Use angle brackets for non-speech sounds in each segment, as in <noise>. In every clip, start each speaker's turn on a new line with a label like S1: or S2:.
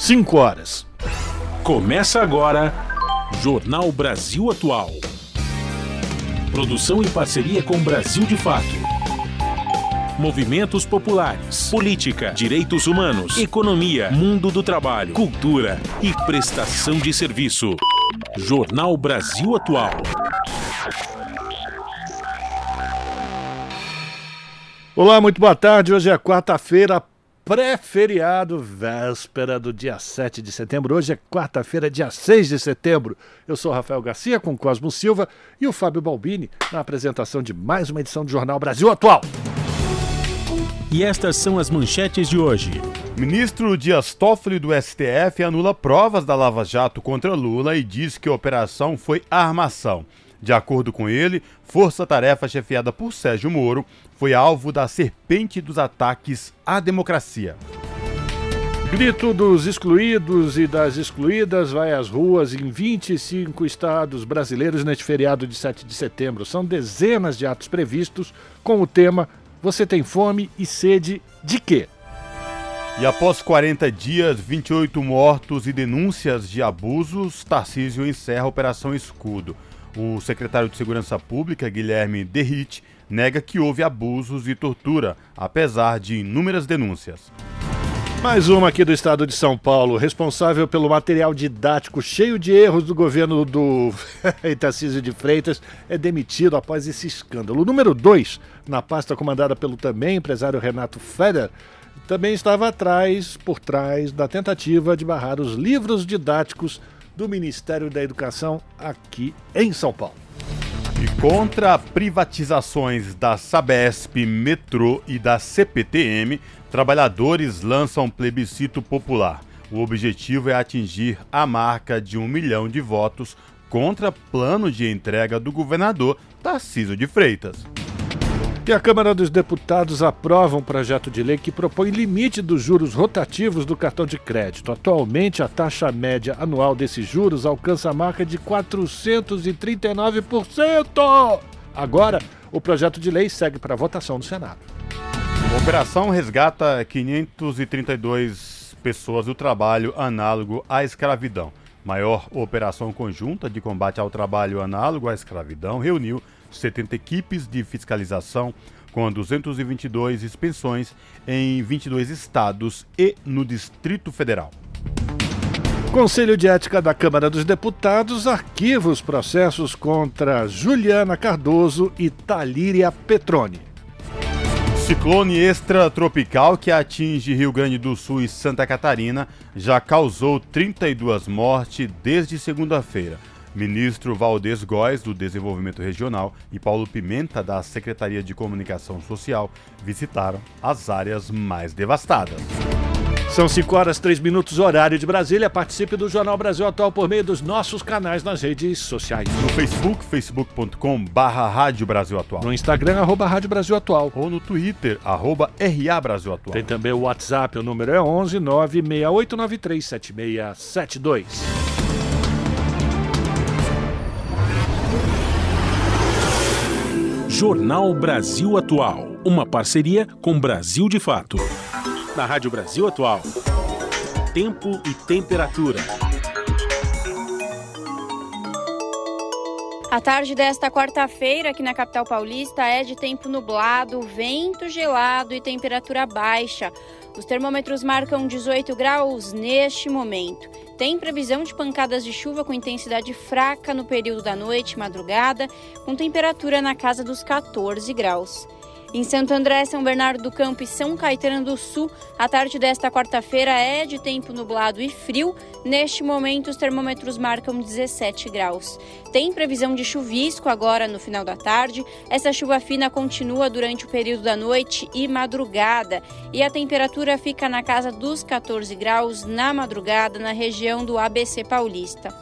S1: 5 horas.
S2: Começa agora Jornal Brasil Atual. Produção em parceria com Brasil de Fato. Movimentos populares, política, direitos humanos, economia, mundo do trabalho, cultura e prestação de serviço. Jornal Brasil Atual.
S1: Olá, muito boa tarde. Hoje é quarta-feira, pré-feriado, véspera do dia 7 de setembro. Hoje é quarta-feira, dia 6 de setembro. Eu sou Rafael Garcia com Cosmo Silva e o Fábio Balbini na apresentação de mais uma edição do Jornal Brasil Atual.
S2: E estas são as manchetes de hoje.
S3: Ministro Dias Toffoli do STF anula provas da Lava Jato contra Lula e diz que a operação foi armação. De acordo com ele, força-tarefa chefiada por Sérgio Moro foi alvo da serpente dos ataques à democracia.
S1: Grito dos excluídos e das excluídas vai às ruas em 25 estados brasileiros neste feriado de 7 de setembro. São dezenas de atos previstos com o tema Você tem fome e sede de quê?
S3: E após 40 dias, 28 mortos e denúncias de abusos, Tarcísio encerra a Operação Escudo. O secretário de Segurança Pública, Guilherme Derrite, nega que houve abusos e tortura, apesar de inúmeras denúncias.
S1: Mais uma aqui do estado de São Paulo, responsável pelo material didático cheio de erros do governo do <laughs> Tarcísio de Freitas, é demitido após esse escândalo. O número 2, na pasta comandada pelo também empresário Renato Feder, também estava atrás, por trás da tentativa de barrar os livros didáticos do Ministério da Educação aqui em São Paulo.
S3: E contra privatizações da Sabesp, Metrô e da CPTM, trabalhadores lançam plebiscito popular. O objetivo é atingir a marca de um milhão de votos contra plano de entrega do governador Tarcísio de Freitas.
S1: E a Câmara dos Deputados aprova um projeto de lei que propõe limite dos juros rotativos do cartão de crédito. Atualmente, a taxa média anual desses juros alcança a marca de 439%. Agora, o projeto de lei segue para votação no Senado.
S3: A operação resgata 532 pessoas do trabalho análogo à escravidão. Maior operação conjunta de combate ao trabalho análogo à escravidão reuniu 70 equipes de fiscalização com 222 expensões em 22 estados e no Distrito Federal.
S1: Conselho de Ética da Câmara dos Deputados arquiva os processos contra Juliana Cardoso e Talíria Petroni.
S3: Ciclone extratropical que atinge Rio Grande do Sul e Santa Catarina já causou 32 mortes desde segunda-feira. Ministro Valdez Góes, do Desenvolvimento Regional, e Paulo Pimenta, da Secretaria de Comunicação Social, visitaram as áreas mais devastadas.
S1: São 5 horas 3 minutos, horário de Brasília. Participe do Jornal Brasil Atual por meio dos nossos canais nas redes sociais.
S3: No Facebook, facebook.com barra Rádio Brasil Atual.
S1: No Instagram, arroba Rádio Brasil Atual.
S3: Ou no Twitter, arroba RA Brasil Atual.
S1: Tem também o WhatsApp, o número é 11 96893
S2: Jornal Brasil Atual, uma parceria com Brasil de Fato. Na Rádio Brasil Atual, tempo e temperatura.
S4: A tarde desta quarta-feira aqui na capital paulista é de tempo nublado, vento gelado e temperatura baixa. Os termômetros marcam 18 graus neste momento. Tem previsão de pancadas de chuva com intensidade fraca no período da noite e madrugada, com temperatura na casa dos 14 graus. Em Santo André, São Bernardo do Campo e São Caetano do Sul, a tarde desta quarta-feira é de tempo nublado e frio. Neste momento, os termômetros marcam 17 graus. Tem previsão de chuvisco agora no final da tarde. Essa chuva fina continua durante o período da noite e madrugada, e a temperatura fica na casa dos 14 graus na madrugada na região do ABC Paulista.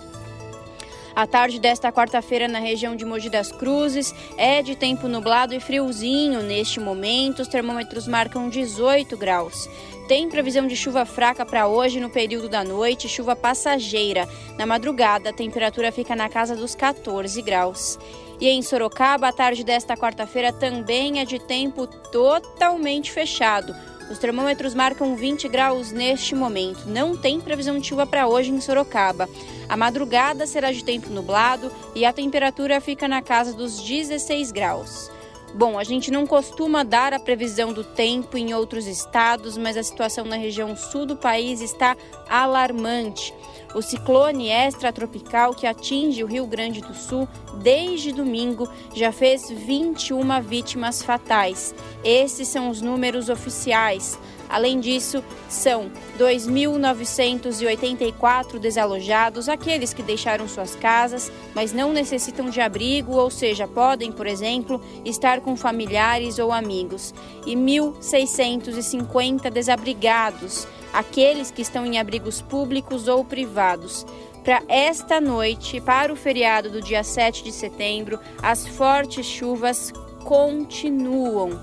S4: A tarde desta quarta-feira na região de Mogi das Cruzes é de tempo nublado e friozinho. Neste momento, os termômetros marcam 18 graus. Tem previsão de chuva fraca para hoje no período da noite, chuva passageira. Na madrugada, a temperatura fica na casa dos 14 graus. E em Sorocaba, a tarde desta quarta-feira também é de tempo totalmente fechado Os termômetros marcam 20 graus neste momento. Não tem previsão de chuva para hoje em Sorocaba. A madrugada será de tempo nublado e a temperatura fica na casa dos 16 graus. Bom, a gente não costuma dar a previsão do tempo em outros estados, mas a situação na região sul do país está alarmante. O ciclone extratropical que atinge o Rio Grande do Sul desde domingo já fez 21 vítimas fatais. Esses são os números oficiais. Além disso, são 2.984 desalojados, aqueles que deixaram suas casas, mas não necessitam de abrigo, ou seja, podem, por exemplo, estar com familiares ou amigos, e 1.650 desabrigados aqueles que estão em abrigos públicos ou privados. Para esta noite, para o feriado do dia 7 de setembro, as fortes chuvas continuam.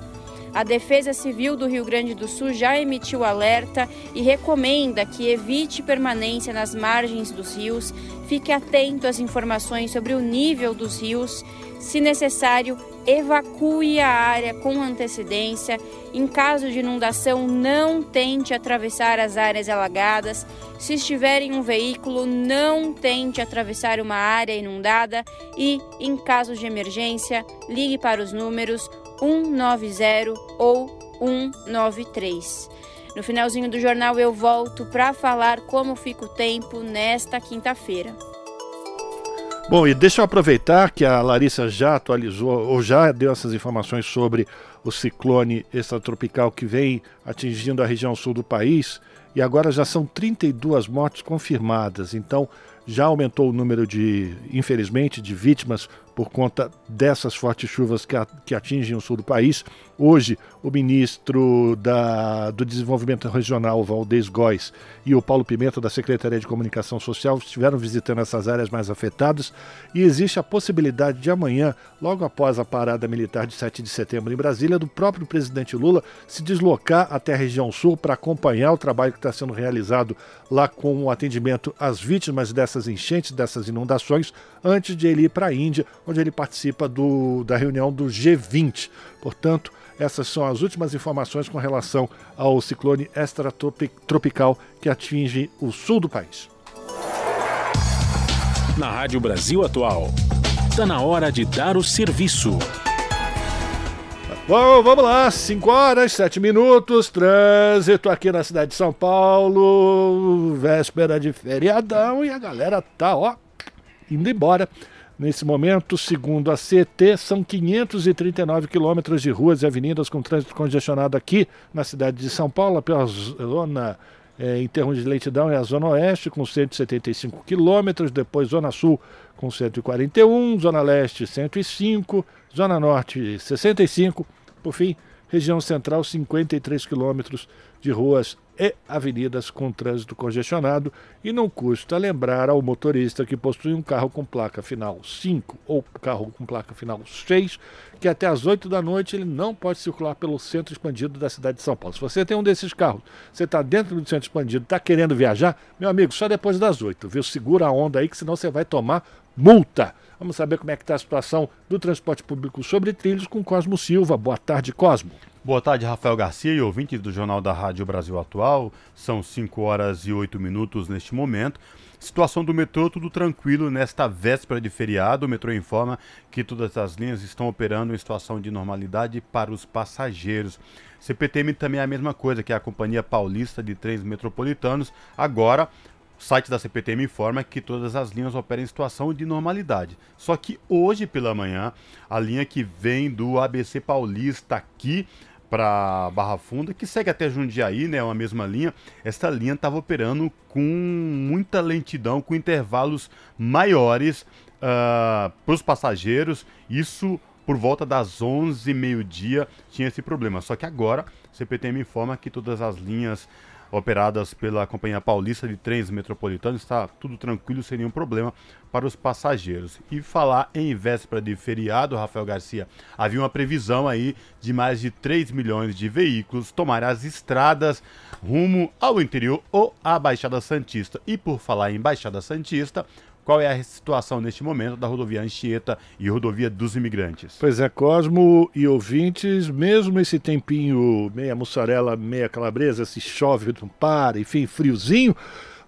S4: A Defesa Civil do Rio Grande do Sul já emitiu alerta e recomenda que evite permanência nas margens dos rios, fique atento às informações sobre o nível dos rios, se necessário, evacue a área com antecedência. Em caso de inundação, não tente atravessar as áreas alagadas. Se estiver em um veículo, não tente atravessar uma área inundada e, em caso de emergência, ligue para os números 190 ou 193. No finalzinho do jornal eu volto para falar como fica o tempo nesta quinta-feira.
S1: Bom, e deixa eu aproveitar que a Larissa já atualizou ou já deu essas informações sobre o ciclone extratropical que vem atingindo a região sul do país e agora já são 32 mortes confirmadas. Então já aumentou o número de, infelizmente, de vítimas por conta dessas fortes chuvas que, atingem o sul do país. Hoje, o ministro da, do Desenvolvimento Regional, Valdez Góes, e o Paulo Pimenta, da Secretaria de Comunicação Social, estiveram visitando essas áreas mais afetadas e existe a possibilidade de amanhã, logo após a parada militar de 7 de setembro em Brasília, do próprio presidente Lula se deslocar até a região sul para acompanhar o trabalho que está sendo realizado lá com o atendimento às vítimas dessas enchentes, dessas inundações, antes de ele ir para a Índia, onde ele participa do, da reunião do G20. Portanto, essas são as últimas informações com relação ao ciclone extratropical que atinge o sul do país.
S2: Na Rádio Brasil Atual, está na hora de dar o serviço.
S1: Bom, vamos lá, 5 horas, 7 minutos, trânsito aqui na cidade de São Paulo, véspera de feriadão e a galera tá, ó, indo embora. Nesse momento, segundo a CT, são 539 quilômetros de ruas e avenidas com trânsito congestionado aqui na cidade de São Paulo, pela zona é, em termos de lentidão é a Zona Oeste com 175 quilômetros, depois Zona Sul com 141, Zona Leste 105, Zona Norte 65, por fim, região central 53 quilômetros de ruas e avenidas com trânsito congestionado e não custa lembrar ao motorista que possui um carro com placa final 5 ou carro com placa final 6 que até às 8 da noite ele não pode circular pelo centro expandido da cidade de São Paulo. Se você tem um desses carros, você está dentro do centro expandido, está querendo viajar, meu amigo, só depois das 8, viu? Segura a onda aí que senão você vai tomar multa. Vamos saber como é que está a situação do transporte público sobre trilhos com Cosmo Silva. Boa tarde, Cosmo.
S3: Boa tarde, Rafael Garcia e ouvintes do Jornal da Rádio Brasil Atual. São 5 horas e 8 minutos neste momento. Situação do metrô, tudo tranquilo nesta véspera de feriado. O metrô informa que todas as linhas estão operando em situação de normalidade para os passageiros. CPTM também é a mesma coisa, que é a Companhia Paulista de Trens Metropolitanos. Agora, o site da CPTM informa que todas as linhas operam em situação de normalidade. Só que hoje pela manhã, a linha que vem do ABC Paulista aqui para Barra Funda, que segue até Jundiaí, né, uma mesma linha, essa linha estava operando com muita lentidão, com intervalos maiores uh, para os passageiros. Isso por volta das 11 meio-dia tinha esse problema. Só que agora, a CPTM informa que todas as linhas operadas pela Companhia Paulista de Trens Metropolitanos, está tudo tranquilo, sem nenhum problema para os passageiros. E falar em véspera de feriado, Rafael Garcia, havia uma previsão aí de mais de 3 milhões de veículos tomar as estradas rumo ao interior ou à Baixada Santista. E por falar em Baixada Santista, qual é a situação neste momento da rodovia Anchieta e rodovia dos imigrantes.
S1: Pois é, Cosmo e ouvintes, mesmo esse tempinho meia mussarela, meia calabresa, se chove, não para, enfim, friozinho,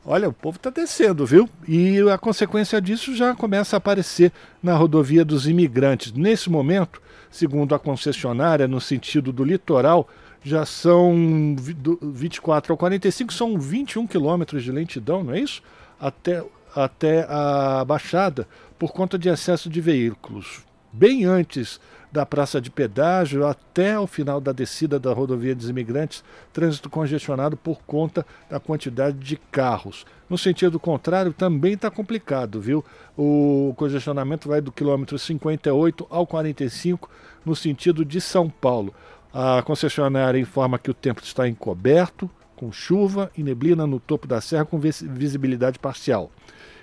S1: olha, o povo está descendo, viu? E a consequência disso já começa a aparecer na rodovia dos imigrantes. Nesse momento, segundo a concessionária, no sentido do litoral, já são 24 ao 45, são 21 quilômetros de lentidão, não é isso? Até até a Baixada por conta de excesso de veículos. Bem antes da praça de pedágio até o final da descida da rodovia dos imigrantes, trânsito congestionado por conta da quantidade de carros. No sentido contrário, também está complicado, viu? O congestionamento vai do quilômetro 58 ao 45 no sentido de São Paulo. A concessionária informa que o tempo está encoberto, com chuva e neblina no topo da serra com visibilidade parcial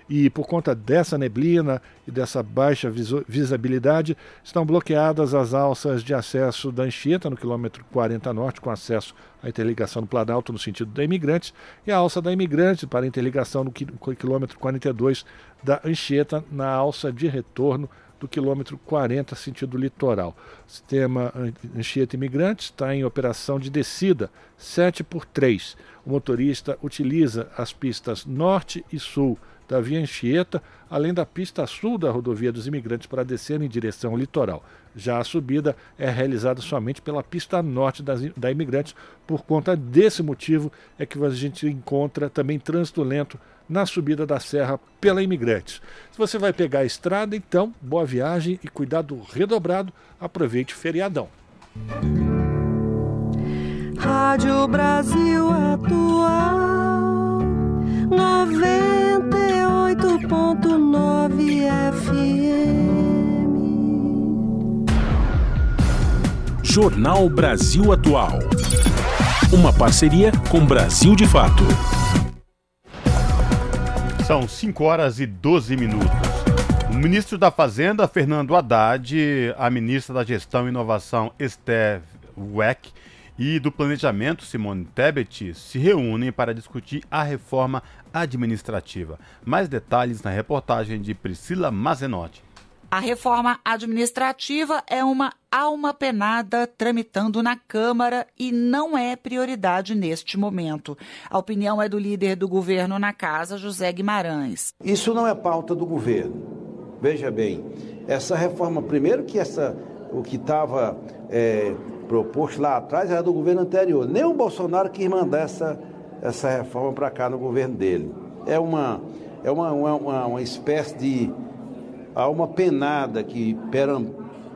S1: e por conta dessa neblina e dessa baixa visibilidade, estão bloqueadas as alças de acesso da Anchieta no quilômetro 40 norte, com acesso à interligação do Planalto no sentido da Imigrantes, e a alça da Imigrante para interligação no quilômetro 42 da Anchieta, na alça de retorno do quilômetro 40, sentido litoral. O sistema Anchieta Imigrantes está em operação de descida 7 por 3. O motorista utiliza as pistas norte e sul da Via Anchieta, além da pista sul da rodovia dos imigrantes para descer em direção ao litoral. Já a subida é realizada somente pela pista norte das, da Imigrantes. Por conta desse motivo é que a gente encontra também trânsito lento na subida da serra pela Imigrantes. Se você vai pegar a estrada, então, boa viagem e cuidado redobrado. Aproveite o feriadão.
S5: Rádio Brasil Atual 90 101.9 FM.
S2: Jornal Brasil Atual. Uma parceria com Brasil de Fato.
S3: São 5 horas e 12 minutos. O ministro da Fazenda, Fernando Haddad, a ministra da Gestão e Inovação, Esther Weck, e do Planejamento, Simone Tebet, se reúnem para discutir a reforma administrativa. Mais detalhes na reportagem de Priscila Mazenotti.
S6: A reforma administrativa é uma alma penada tramitando na Câmara e não é prioridade neste momento. A opinião é do líder do governo na casa, José Guimarães.
S7: Isso não é pauta do governo. Veja bem, essa reforma, primeiro que essa, o que estava é, proposto lá atrás era do governo anterior. Nem o Bolsonaro quis mandar essa, essa reforma para cá no governo dele. É uma, é uma, uma, uma espécie de alma penada que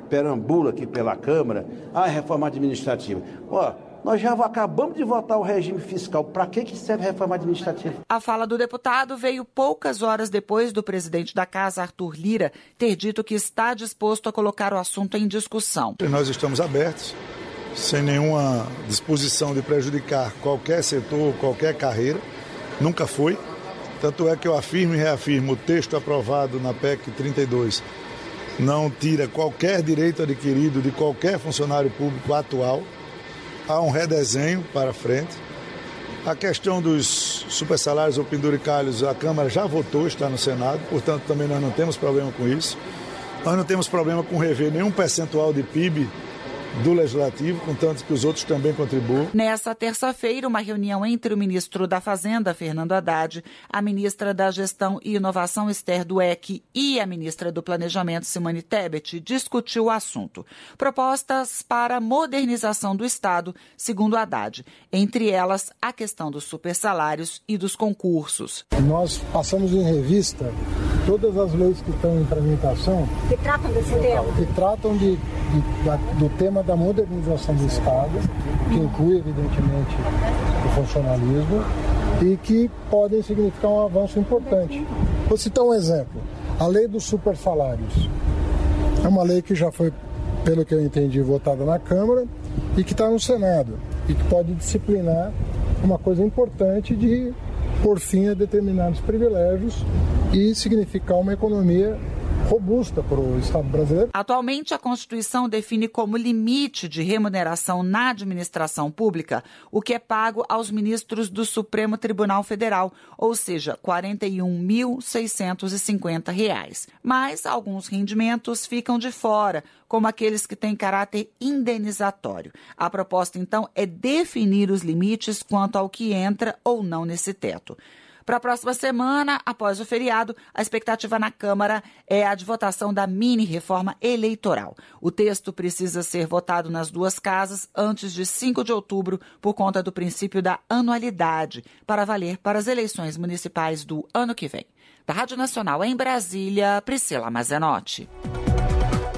S7: perambula aqui pela Câmara, a reforma administrativa. Ó, nós já acabamos de votar o regime fiscal. Para que, que serve a reforma administrativa?
S6: A fala do deputado veio poucas horas depois do presidente da Casa, Arthur Lira, ter dito que está disposto a colocar o assunto em discussão.
S8: Nós estamos abertos sem nenhuma disposição de prejudicar qualquer setor, qualquer carreira. Nunca foi. Tanto é que eu afirmo e reafirmo: o texto aprovado na PEC 32 não tira qualquer direito adquirido de qualquer funcionário público atual. Há um redesenho para frente. A questão dos supersalários ou penduricalhos, a Câmara já votou, está no Senado, portanto também nós não temos problema com isso. Nós não temos problema com rever nenhum percentual de PIB do Legislativo, contanto que os outros também contribuam.
S6: Nessa terça-feira, uma reunião entre o ministro da Fazenda, Fernando Haddad, a ministra da Gestão e Inovação, Esther Dueck, e a ministra do Planejamento, Simone Tebet, discutiu o assunto. Propostas para modernização do Estado, segundo Haddad, entre elas a questão dos supersalários e dos concursos.
S9: Nós passamos em revista todas as leis que estão em tramitação.
S10: Que tratam desse tema?
S9: Que tratam de, de, do tema da modernização do Estado, que inclui, evidentemente, o funcionalismo, e que podem significar um avanço importante. Vou citar um exemplo: a lei dos supersalários. É uma lei que já foi, pelo que eu entendi, votada na Câmara e que está no Senado, e que pode disciplinar uma coisa importante de por fim a determinados privilégios e significar uma economia robusta para o Estado brasileiro.
S6: Atualmente, a Constituição define como limite de remuneração na administração pública o que é pago aos ministros do Supremo Tribunal Federal, ou seja, R$ 41.650. Mas alguns rendimentos ficam de fora, como aqueles que têm caráter indenizatório. A proposta, então, é definir os limites quanto ao que entra ou não nesse teto. Para a próxima semana, após o feriado, a expectativa na Câmara é a de votação da mini-reforma eleitoral. O texto precisa ser votado nas duas casas antes de 5 de outubro, por conta do princípio da anualidade, para valer para as eleições municipais do ano que vem. Da Rádio Nacional em Brasília, Priscila Mazenotti.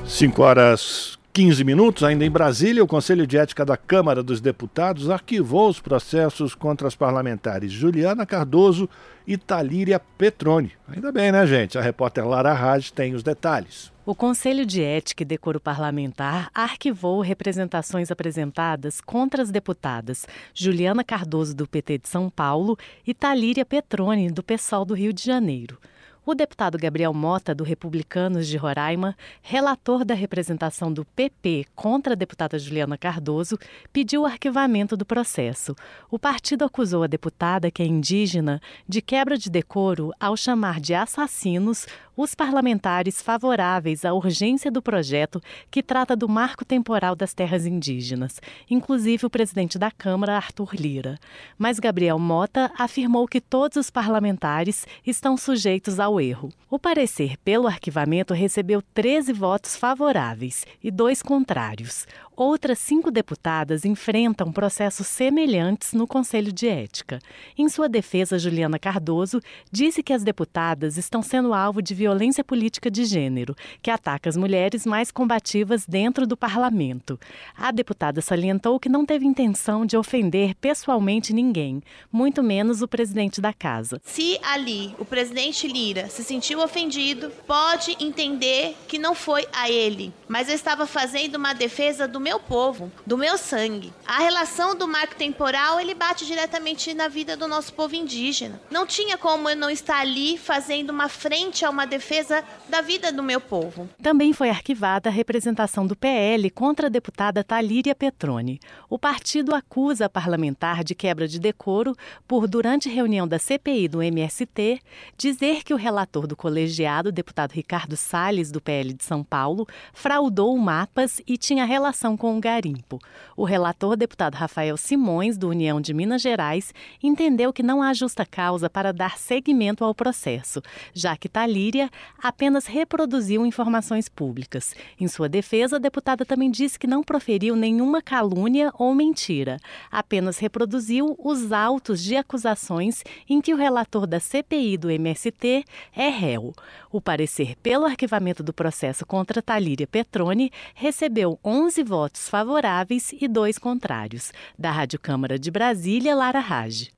S1: 5 horas 15 minutos, ainda em Brasília, o Conselho de Ética da Câmara dos Deputados arquivou os processos contra as parlamentares Juliana Cardoso e Talíria Petroni. Ainda bem, né, gente? A repórter Lara Raj tem os detalhes.
S10: O Conselho de Ética e Decoro Parlamentar arquivou representações apresentadas contra as deputadas Juliana Cardoso, do PT de São Paulo, e Talíria Petroni, do PSOL do Rio de Janeiro. O deputado Gabriel Mota, do Republicanos de Roraima, relator da representação do PP contra a deputada Juliana Cardoso, pediu o arquivamento do processo. O partido acusou a deputada, que é indígena, de quebra de decoro ao chamar de assassinos os parlamentares favoráveis à urgência do projeto que trata do marco temporal das terras indígenas, inclusive o presidente da Câmara, Arthur Lira. Mas Gabriel Mota afirmou que todos os parlamentares estão sujeitos ao erro. O parecer pelo arquivamento recebeu 13 votos favoráveis e dois contrários. Outras cinco deputadas enfrentam processos semelhantes no Conselho de Ética. Em sua defesa, Juliana Cardoso disse que as deputadas estão sendo alvo de violência política de gênero, que ataca as mulheres mais combativas dentro do parlamento. A deputada salientou que não teve intenção de ofender pessoalmente ninguém, muito menos o presidente da casa.
S11: Se ali o presidente Lira se sentiu ofendido, pode entender que não foi a ele, mas eu estava fazendo uma defesa do meu povo, do meu sangue. A relação do marco temporal, ele bate diretamente na vida do nosso povo indígena. Não tinha como eu não estar ali fazendo uma frente a uma defesa da vida do meu povo.
S10: Também foi arquivada a representação do PL contra a deputada Talíria Petroni. O partido acusa a parlamentar de quebra de decoro por, durante reunião da CPI do MST, dizer que o relator do colegiado, deputado Ricardo Salles, do PL de São Paulo, fraudou mapas e tinha relação com o garimpo. O relator, deputado Rafael Simões, do União de Minas Gerais, entendeu que não há justa causa para dar seguimento ao processo, já que Talíria apenas reproduziu informações públicas. Em sua defesa, a deputada também disse que não proferiu nenhuma calúnia ou mentira, apenas reproduziu os autos de acusações em que o relator da CPI do MST é réu. O parecer pelo arquivamento do processo contra Talíria Petroni recebeu 11 votos favoráveis e dois contrários. Da Rádio Câmara de Brasília, Lara Rage.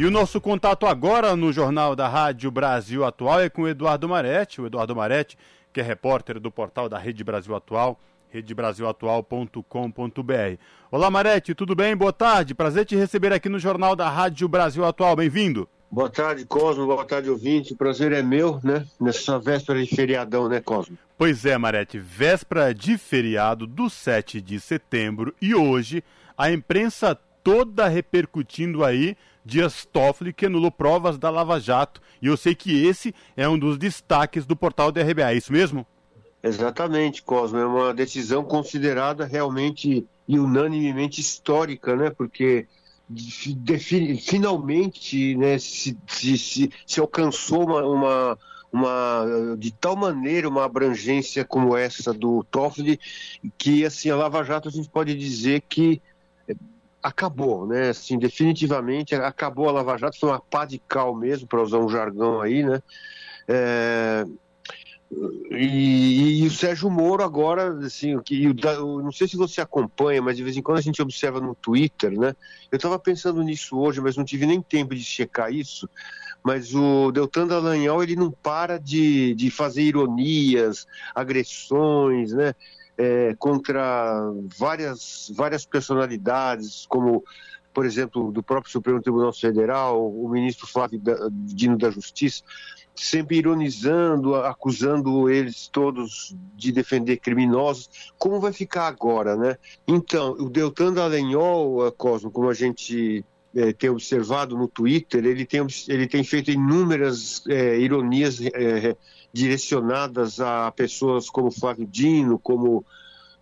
S3: E o nosso contato agora no Jornal da Rádio Brasil Atual é com o Eduardo Maretti. O Eduardo Maretti, que é repórter do portal da Rede Brasil Atual, redebrasilatual.com.br. Olá, Maretti, tudo bem? Boa tarde. Prazer te receber aqui no Jornal da Rádio Brasil Atual. Bem-vindo.
S12: Boa tarde, Cosmo. Boa tarde, ouvinte. O prazer é meu, né? Nessa véspera de feriadão, né, Cosmo?
S3: Pois é, Marete. Véspera de feriado do 7 de setembro e hoje a imprensa toda repercutindo aí Dias Toffoli que anulou provas da Lava Jato. E eu sei que esse é um dos destaques do portal da RBA, é isso mesmo?
S12: Exatamente, Cosmo. É uma decisão considerada realmente e unanimemente histórica, né? Porque define, finalmente né, se, se, se, alcançou uma, uma, uma, de tal maneira uma abrangência como essa do Toffoli que assim a Lava Jato a gente pode dizer que acabou, né? Assim, definitivamente acabou a Lava Jato, foi uma pá de cal mesmo, para usar um jargão aí, né? É, e, e, o Sérgio Moro agora, assim, que, não sei se você acompanha, mas de vez em quando a gente observa no Twitter, né? Eu estava pensando nisso hoje, mas não tive nem tempo de checar isso. Mas o Deltan Dallagnol, ele não para de, de fazer ironias, agressões, né? É, contra várias, várias personalidades, como por exemplo, do próprio Supremo Tribunal Federal, o ministro Flávio Dino da Justiça, sempre ironizando, acusando eles todos de defender criminosos. Como vai ficar agora, né? Então, o Deltan Dallagnol, eh, Cosmo, como a gente é, tem observado no Twitter, ele tem, ele tem feito inúmeras é, ironias é, direcionadas a pessoas como Flávio Dino, como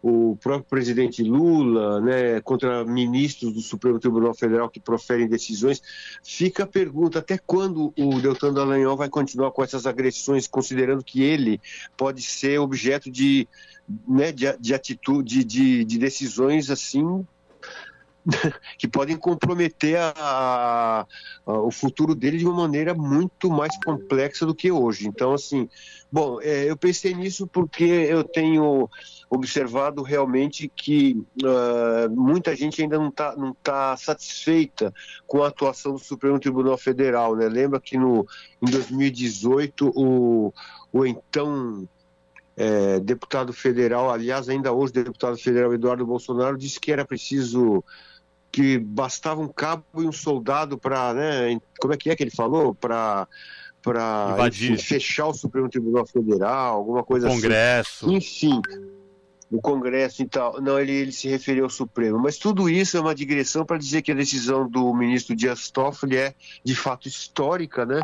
S12: o próprio presidente Lula, né, contra ministros do Supremo Tribunal Federal que proferem decisões, fica a pergunta até quando o Deltan Dallagnol vai continuar com essas agressões, considerando que ele pode ser objeto de, né, de, de atitude, de, de decisões assim <laughs> que podem comprometer a, a, o futuro dele de uma maneira muito mais complexa do que hoje. Então, assim, bom, é, eu pensei nisso porque eu tenho observado realmente que uh, muita gente ainda não está não tá satisfeita com a atuação do Supremo Tribunal Federal. Né? Lembra que no, em 2018 o, o então é, deputado federal, aliás, ainda hoje deputado federal Eduardo Bolsonaro, disse que era preciso que bastava um cabo e um soldado para, né, como é que é que ele falou? Para para fechar o Supremo Tribunal Federal, alguma coisa
S3: Congresso.
S12: assim. Enfim, o Congresso e tal. Não, ele, ele se referiu ao Supremo. Mas tudo isso é uma digressão para dizer que a decisão do ministro Dias Toffoli é de fato histórica, né?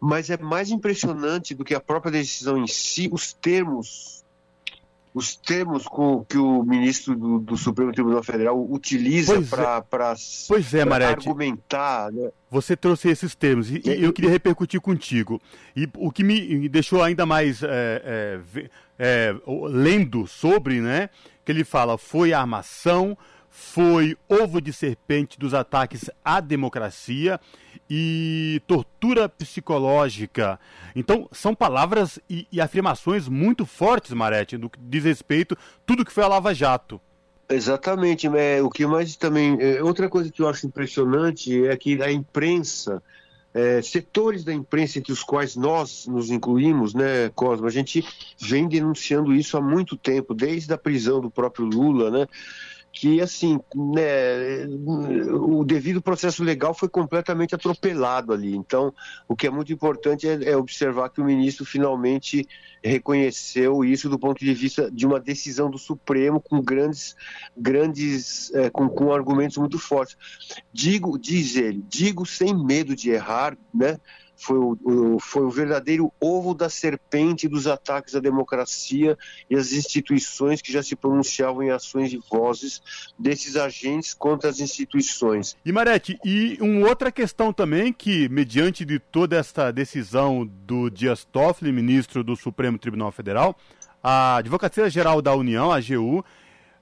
S12: Mas é mais impressionante do que a própria decisão em si, os termos os termos com, que o ministro do, do Supremo Tribunal Federal utiliza para
S3: é, é
S12: argumentar. Né?
S3: Você trouxe esses termos e, e, eu queria repercutir contigo. E o que me deixou ainda mais é, é, é, lendo sobre, né? Que ele fala foi armação, foi ovo de serpente dos ataques à democracia e tortura psicológica. Então, são palavras e, e afirmações muito fortes, Marete, no que diz respeito tudo que foi a Lava Jato.
S12: Exatamente, é, o que mais também. É, outra coisa que eu acho impressionante é que a imprensa, é, setores da imprensa entre os quais nós nos incluímos, né, Cosmo, a gente vem denunciando isso há muito tempo, desde a prisão do próprio Lula, né? Que assim, né, o devido processo legal foi completamente atropelado ali. Então, o que é muito importante é, é, observar que o ministro finalmente reconheceu isso do ponto de vista de uma decisão do Supremo com grandes, grandes, é, com, com argumentos muito fortes. Digo, diz ele, digo sem medo de errar, né? Foi o, o, foi o verdadeiro ovo da serpente dos ataques à democracia e às instituições que já se pronunciavam em ações de vozes desses agentes contra as instituições.
S3: E Marete, e uma outra questão também que, mediante de toda esta decisão do Dias Toffoli, ministro do Supremo Tribunal Federal, a Advocacia Geral da União, a AGU,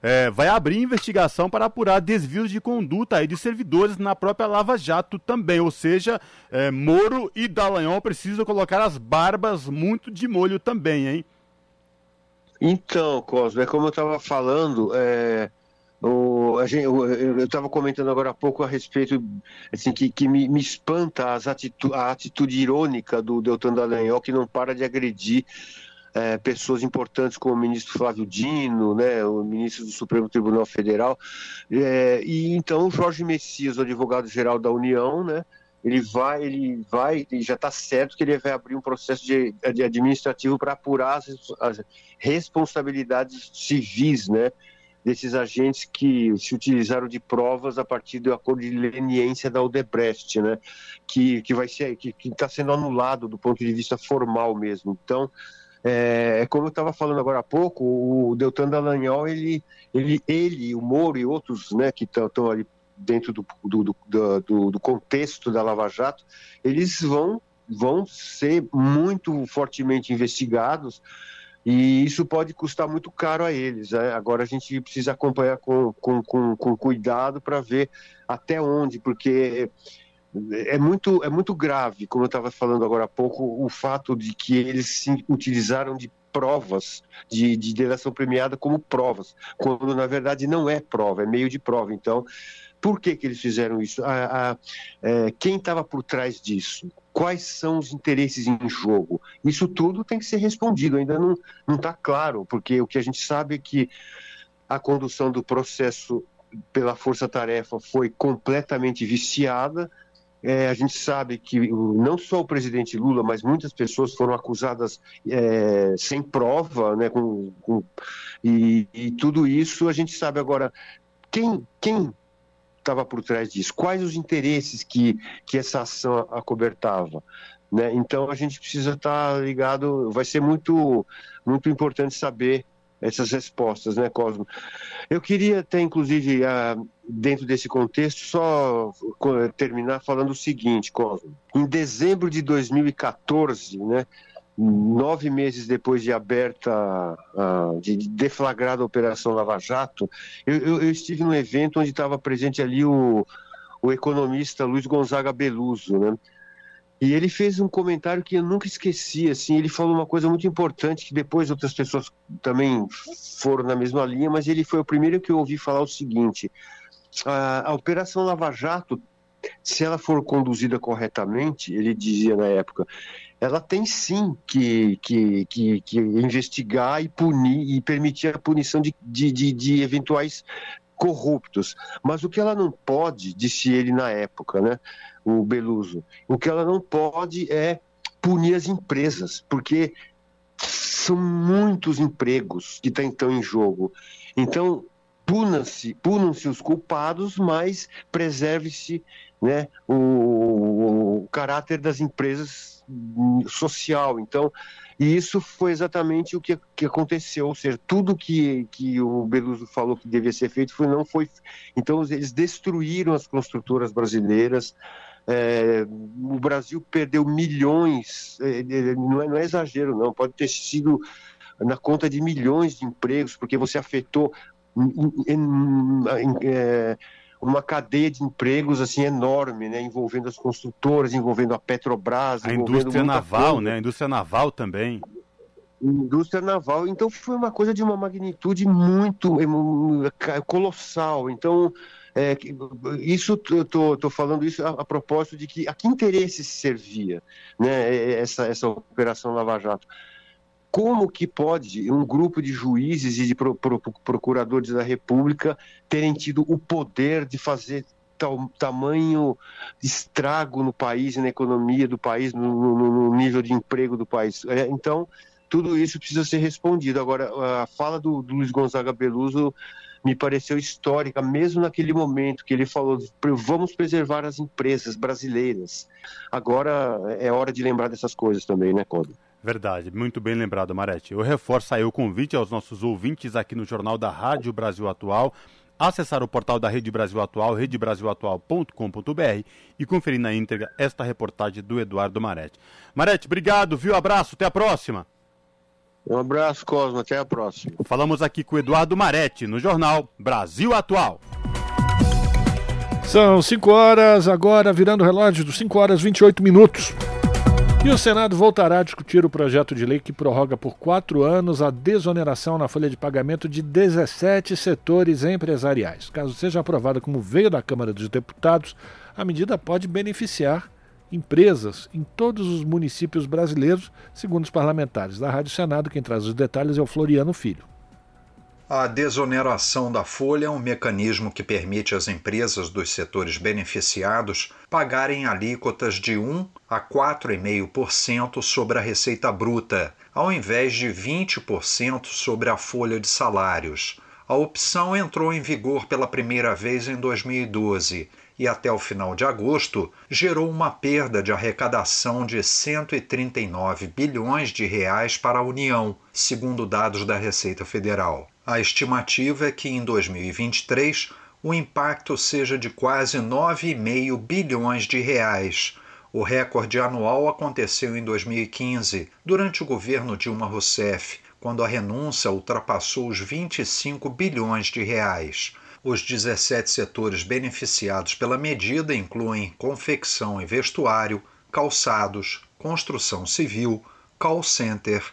S3: é, vai abrir investigação para apurar desvios de conduta aí de servidores na própria Lava Jato também. Ou seja, é, Moro e Dallagnol precisam colocar as barbas muito de molho também, hein?
S12: Então, Cosme, é como eu estava falando, é, o, gente, eu estava comentando agora há pouco a respeito, assim, que, que me, me espanta atitu, a atitude irônica do Deltan Dallagnol, que não para de agredir é, pessoas importantes como o ministro Flávio Dino, né, o ministro do Supremo Tribunal Federal, é, e então Jorge Messias, o advogado-geral da União, né, ele vai, ele vai, e já está certo que ele vai abrir um processo de, de administrativo para apurar as, as, responsabilidades civis, né, desses agentes que se utilizaram de provas a partir do acordo de leniência da Odebrecht, né, que, que vai ser, que está sendo anulado do ponto de vista formal mesmo. Então, é, é, como eu estava falando agora há pouco, o Deltan Dallagnol, ele, ele, ele, o Moro e outros né, que estão ali dentro do, do, do, do, contexto da Lava Jato, eles vão, vão ser muito fortemente investigados e isso pode custar muito caro a eles. Né? Agora a gente precisa acompanhar com, com, com, com cuidado para ver até onde, porque é muito, é muito grave, como eu estava falando agora há pouco, o fato de que eles se utilizaram de provas de, de delação premiada como provas, quando na verdade não é prova, é meio de prova. Então, por que, que eles fizeram isso? A, a, é, quem estava por trás disso? Quais são os interesses em jogo? Isso tudo tem que ser respondido, ainda não está claro, porque o que a gente sabe é que a condução do processo pela força-tarefa foi completamente viciada. É, a gente sabe que não só o presidente Lula, mas muitas pessoas foram acusadas é, sem prova, né, com, com, e, e, tudo isso a gente sabe agora quem quem estava por trás disso, quais os interesses que, que essa ação acobertava. Né? Então a gente precisa estar tá ligado, vai ser muito, muito importante saber essas respostas, né, Cosmo? Eu queria até, inclusive, dentro desse contexto, só terminar falando o seguinte, Cosmo. Em dezembro de 2014, né, nove meses depois de aberta, de deflagrada a Operação Lava Jato, eu, eu, eu estive num evento onde estava presente ali o, o economista Luiz Gonzaga Beluso, né? E ele fez um comentário que eu nunca esqueci, assim, ele falou uma coisa muito importante que depois outras pessoas também foram na mesma linha, mas ele foi o primeiro que eu ouvi falar o seguinte: a, a Operação Lava Jato, se ela for conduzida corretamente, ele dizia na época, ela tem sim que, que, que, que investigar e punir e permitir a punição de, de, de, de eventuais corruptos. Mas o que ela não pode, disse ele na época, né? o Beluso. O que ela não pode é punir as empresas, porque são muitos empregos que estão em jogo. Então, punam-se punam -se os culpados, mas preserve-se né, o, o, caráter das empresas social. Então, e isso foi exatamente o que, que aconteceu, ou seja, tudo que, que o Beluso falou que devia ser feito foi não foi. Então, eles destruíram as construtoras brasileiras, é, o Brasil perdeu milhões, é, é, não, é, não é exagero, não, pode ter sido na conta de milhões de empregos, porque você afetou em, em, é, uma cadeia de empregos assim enorme, né, envolvendo as construtoras, envolvendo a Petrobras,
S3: a indústria naval, coisa. né, a indústria naval também.
S12: Indústria naval, então foi uma coisa de uma magnitude muito colossal. Então é, isso eu estou falando isso a, a, propósito de que a que interesse se servia né, essa, essa operação Lava Jato. Como que pode um grupo de juízes e de pro, pro, procuradores da República terem tido o poder de fazer tal, tamanho estrago no país, na economia do país, no, no, no nível de emprego do país? É, então, tudo isso precisa ser respondido. Agora, a fala do, do Luiz Gonzaga Beluso me pareceu histórica, mesmo naquele momento que ele falou: vamos preservar as empresas brasileiras. Agora é hora de lembrar dessas coisas também, né, Código?
S3: Verdade, muito bem lembrado, Marete. Eu reforço aí o convite aos nossos ouvintes aqui no Jornal da Rádio Brasil Atual acessar o portal da Rede Brasil Atual, redebrasilatual.com.br e conferir na íntegra esta reportagem do Eduardo Marete. Marete, obrigado, viu? Abraço, até a próxima.
S12: Um abraço, Cosmo. Até a próxima.
S3: Falamos aqui com o Eduardo Marete, no jornal Brasil Atual.
S1: São 5 horas, agora virando o relógio dos 5 horas e 28 minutos. E o Senado voltará a discutir o projeto de lei que prorroga por quatro anos a desoneração na folha de pagamento de 17 setores empresariais. Caso seja aprovada como veio da Câmara dos Deputados, a medida pode beneficiar empresas em todos os municípios brasileiros, segundo os parlamentares da Rádio Senado. Quem traz os detalhes é o Floriano Filho.
S13: A desoneração da folha é um mecanismo que permite às empresas dos setores beneficiados pagarem alíquotas de 1 a 4,5% sobre a receita bruta, ao invés de 20% sobre a folha de salários. A opção entrou em vigor pela primeira vez em 2012 e até o final de agosto gerou uma perda de arrecadação de 139 bilhões de reais para a União, segundo dados da Receita Federal. A estimativa é que em 2023 o impacto seja de quase 9,5 bilhões de reais. O recorde anual aconteceu em 2015, durante o governo Dilma Rousseff, quando a renúncia ultrapassou os 25 bilhões de reais. Os 17 setores beneficiados pela medida incluem confecção e vestuário, calçados, construção civil, call center,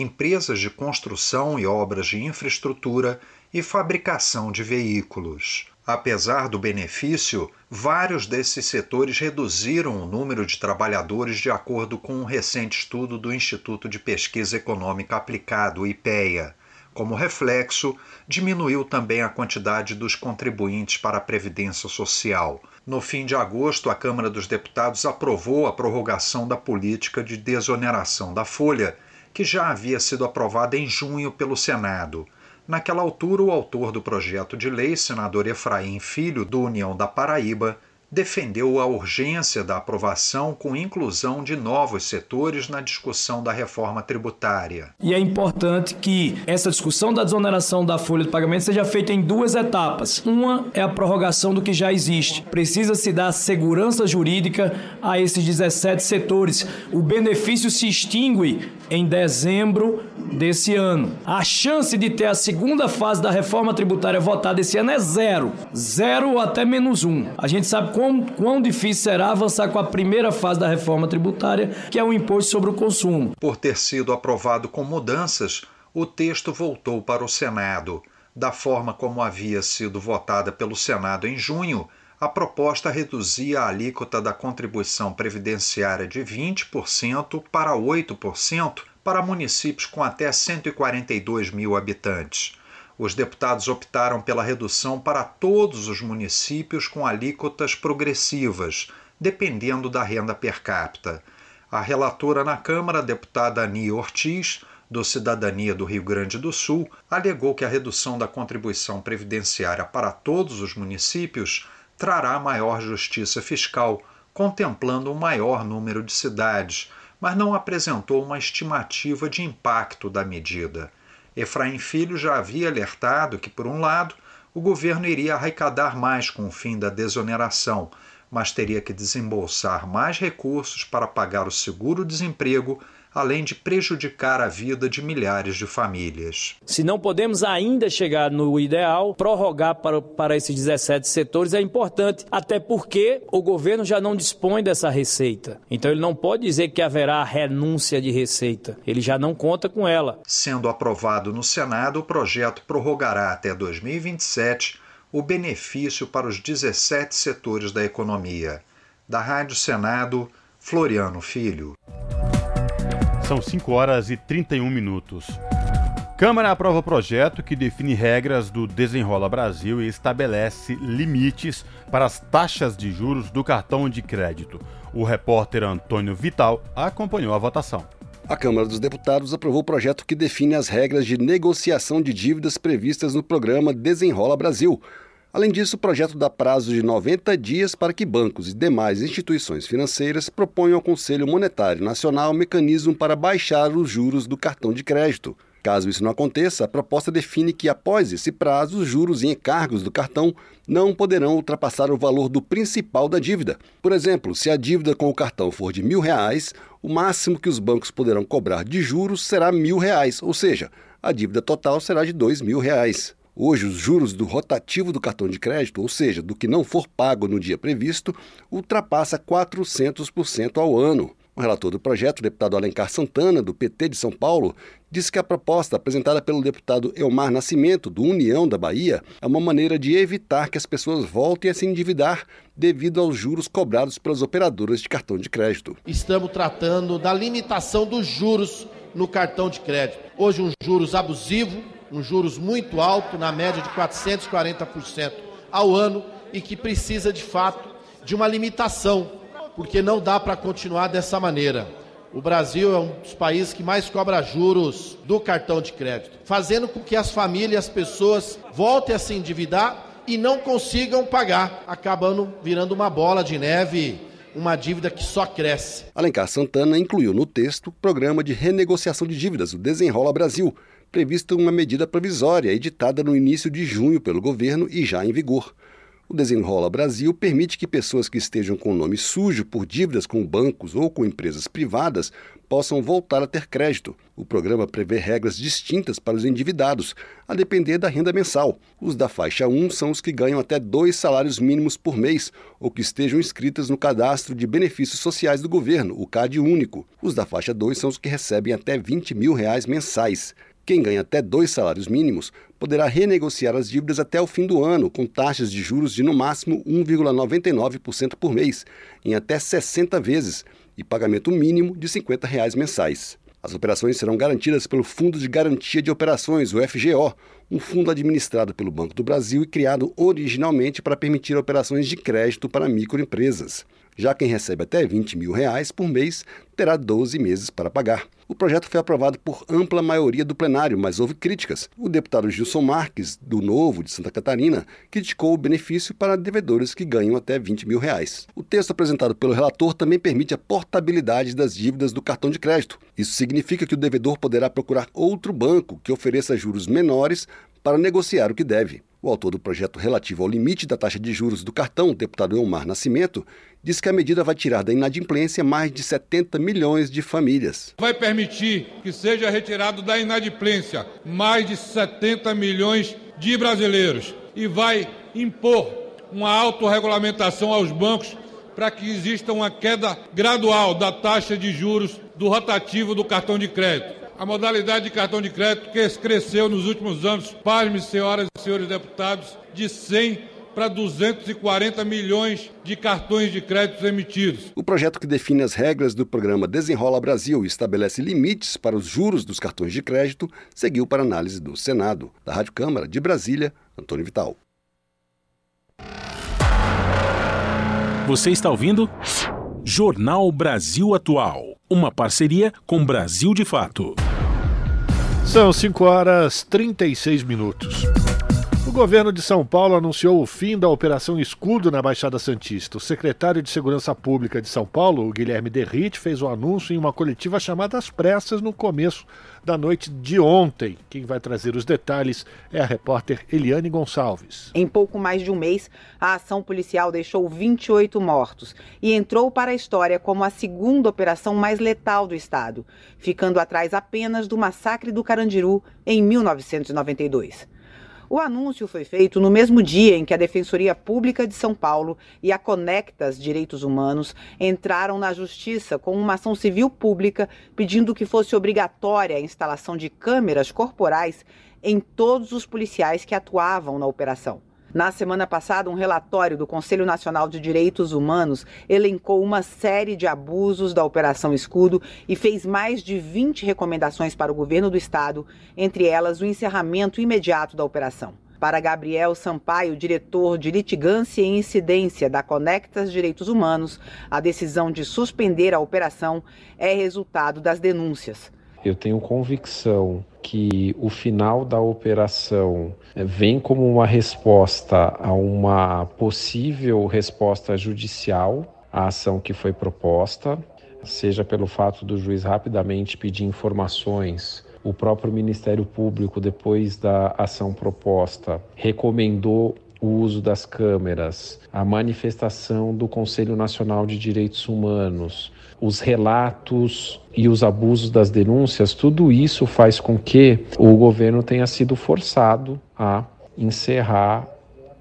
S13: empresas de construção e obras de infraestrutura e fabricação de veículos. Apesar do benefício, vários desses setores reduziram o número de trabalhadores de acordo com um recente estudo do Instituto de Pesquisa Econômica Aplicada, o IPEA Como reflexo, diminuiu também a quantidade dos contribuintes para a Previdência Social. No fim de agosto, a Câmara dos Deputados aprovou a prorrogação da política de desoneração da folha, que já havia sido aprovada em junho pelo Senado. Naquela altura, o autor do projeto de lei, senador Efraim Filho, do União da Paraíba, defendeu a urgência da aprovação com inclusão de novos setores na discussão da reforma tributária.
S14: E é importante que essa discussão da desoneração da folha de pagamento seja feita em duas etapas. Uma é a prorrogação do que já existe. Precisa se dar segurança jurídica a esses 17 setores. O benefício se extingue em dezembro desse ano. A chance de ter a segunda fase da reforma tributária votada esse ano é zero. Zero ou até menos um. A gente sabe quão, quão difícil será avançar com a primeira fase da reforma tributária, que é o imposto sobre o consumo.
S13: Por ter sido aprovado com mudanças, o texto voltou para o Senado. Da forma como havia sido votada pelo Senado em junho, a proposta reduzia a alíquota da contribuição previdenciária de 20% para 8% para municípios com até 142 mil habitantes. Os deputados optaram pela redução para todos os municípios com alíquotas progressivas, dependendo da renda per capita. A relatora na Câmara, deputada Ani Ortiz, do Cidadania do Rio Grande do Sul, alegou que a redução da contribuição previdenciária para todos os municípios trará maior justiça fiscal, contemplando um maior número de cidades, mas não apresentou uma estimativa de impacto da medida. Efraim Filho já havia alertado que, por um lado, o governo iria arrecadar mais com o fim da desoneração, mas teria que desembolsar mais recursos para pagar o seguro-desemprego além de prejudicar a vida de milhares de famílias.
S14: Se não podemos ainda chegar no ideal, prorrogar para, para esses 17 setores é importante, até porque o governo já não dispõe dessa receita. Então ele não pode dizer que haverá renúncia de receita. Ele já não conta com ela.
S13: Sendo aprovado no Senado, o projeto prorrogará até 2027 o benefício para os 17 setores da economia. Da Rádio Senado, Floriano Filho.
S3: São 5 horas e 31 minutos. Câmara aprova projeto que define regras do Desenrola Brasil e estabelece limites para as taxas de juros do cartão de crédito. O repórter Antônio Vital acompanhou a votação.
S15: A Câmara dos Deputados aprovou o projeto que define as regras de negociação de dívidas previstas no programa Desenrola Brasil, Além disso, o projeto dá prazo de 90 dias para que bancos e demais instituições financeiras proponham ao Conselho Monetário Nacional um mecanismo para baixar os juros do cartão de crédito. Caso isso não aconteça, a proposta define que, após esse prazo, os juros e encargos do cartão não poderão ultrapassar o valor do principal da dívida. Por exemplo, se a dívida com o cartão for de mil reais, o máximo que os bancos poderão cobrar de juros será mil reais, ou seja, a dívida total será de dois mil reais. Hoje, os juros do rotativo do cartão de crédito, ou seja, do que não for pago no dia previsto, ultrapassa 400% ao ano. O relator do projeto, o deputado Alencar Santana, do PT de São Paulo, disse que a proposta apresentada pelo deputado Elmar Nascimento, do União da Bahia, é uma maneira de evitar que as pessoas voltem a se endividar devido aos juros cobrados pelas operadoras de cartão de crédito.
S16: Estamos tratando da limitação dos juros no cartão de crédito. Hoje, um juros abusivo um juros muito alto, na média de 440% ao ano, e que precisa de fato de uma limitação, porque não dá para continuar dessa maneira. O Brasil é um dos países que mais cobra juros do cartão de crédito, fazendo com que as famílias, as pessoas voltem a se endividar e não consigam pagar, acabando virando uma bola de neve uma dívida que só cresce.
S15: Alencar Santana incluiu no texto o programa de renegociação de dívidas, o Desenrola Brasil, prevista uma medida provisória editada no início de junho pelo governo e já em vigor. O Desenrola Brasil permite que pessoas que estejam com o nome sujo por dívidas com bancos ou com empresas privadas possam voltar a ter crédito. O programa prevê regras distintas para os endividados, a depender da renda mensal. Os da faixa 1 são os que ganham até dois salários mínimos por mês ou que estejam inscritas no Cadastro de Benefícios Sociais do Governo, o CAD Único. Os da faixa 2 são os que recebem até 20 mil reais mensais. Quem ganha até dois salários mínimos poderá renegociar as dívidas até o fim do ano, com taxas de juros de no máximo 1,99% por mês, em até 60 vezes, e pagamento mínimo de 50 reais mensais. As operações serão garantidas pelo Fundo de Garantia de Operações, o FGO, um fundo administrado pelo Banco do Brasil e criado originalmente para permitir operações de crédito para microempresas. Já quem recebe até 20 mil reais por mês terá 12 meses para pagar. O projeto foi aprovado por ampla maioria do plenário, mas houve críticas. O deputado Gilson Marques, do Novo de Santa Catarina, criticou o benefício para devedores que ganham até 20 mil reais. O texto apresentado pelo relator também permite a portabilidade das dívidas do cartão de crédito. Isso significa que o devedor poderá procurar outro banco que ofereça juros menores para negociar o que deve. O autor do projeto relativo ao limite da taxa de juros do cartão, deputado Elmar Nascimento, diz que a medida vai tirar da inadimplência mais de 70 milhões de famílias.
S17: Vai permitir que seja retirado da inadimplência mais de 70 milhões de brasileiros e vai impor uma autorregulamentação aos bancos para que exista uma queda gradual da taxa de juros do rotativo do cartão de crédito a modalidade de cartão de crédito que cresceu nos últimos anos, pasme, senhoras e senhores deputados, de 100 para 240 milhões de cartões de crédito emitidos.
S15: O projeto que define as regras do programa Desenrola Brasil e estabelece limites para os juros dos cartões de crédito seguiu para análise do Senado. Da Rádio Câmara de Brasília, Antônio Vital.
S2: Você está ouvindo? Jornal Brasil Atual. Uma parceria com Brasil de Fato.
S1: São 5 horas 36 minutos. O governo de São Paulo anunciou o fim da Operação Escudo na Baixada Santista. O secretário de Segurança Pública de São Paulo, Guilherme Derrite, fez o anúncio em uma coletiva chamada às pressas no começo da noite de ontem. Quem vai trazer os detalhes é a repórter Eliane Gonçalves.
S18: Em pouco mais de um mês, a ação policial deixou 28 mortos e entrou para a história como a segunda operação mais letal do estado, ficando atrás apenas do massacre do Carandiru em 1992. O anúncio foi feito no mesmo dia em que a Defensoria Pública de São Paulo e a Conectas Direitos Humanos entraram na Justiça com uma ação civil pública pedindo que fosse obrigatória a instalação de câmeras corporais em todos os policiais que atuavam na operação. Na semana passada, um relatório do Conselho Nacional de Direitos Humanos elencou uma série de abusos da Operação Escudo e fez mais de 20 recomendações para o governo do estado, entre elas o encerramento imediato da operação. Para Gabriel Sampaio, diretor de litigância e incidência da Conectas Direitos Humanos, a decisão de suspender a operação é resultado das denúncias.
S19: Eu tenho convicção que o final da operação eh, vem como uma resposta a uma possível resposta judicial à ação que foi proposta, seja pelo fato do juiz rapidamente pedir informações. O próprio Ministério Público, depois da ação proposta, recomendou o uso das câmeras, a manifestação do Conselho Nacional de Direitos Humanos, os relatos e os abusos das denúncias, tudo isso faz com que o governo tenha sido forçado a encerrar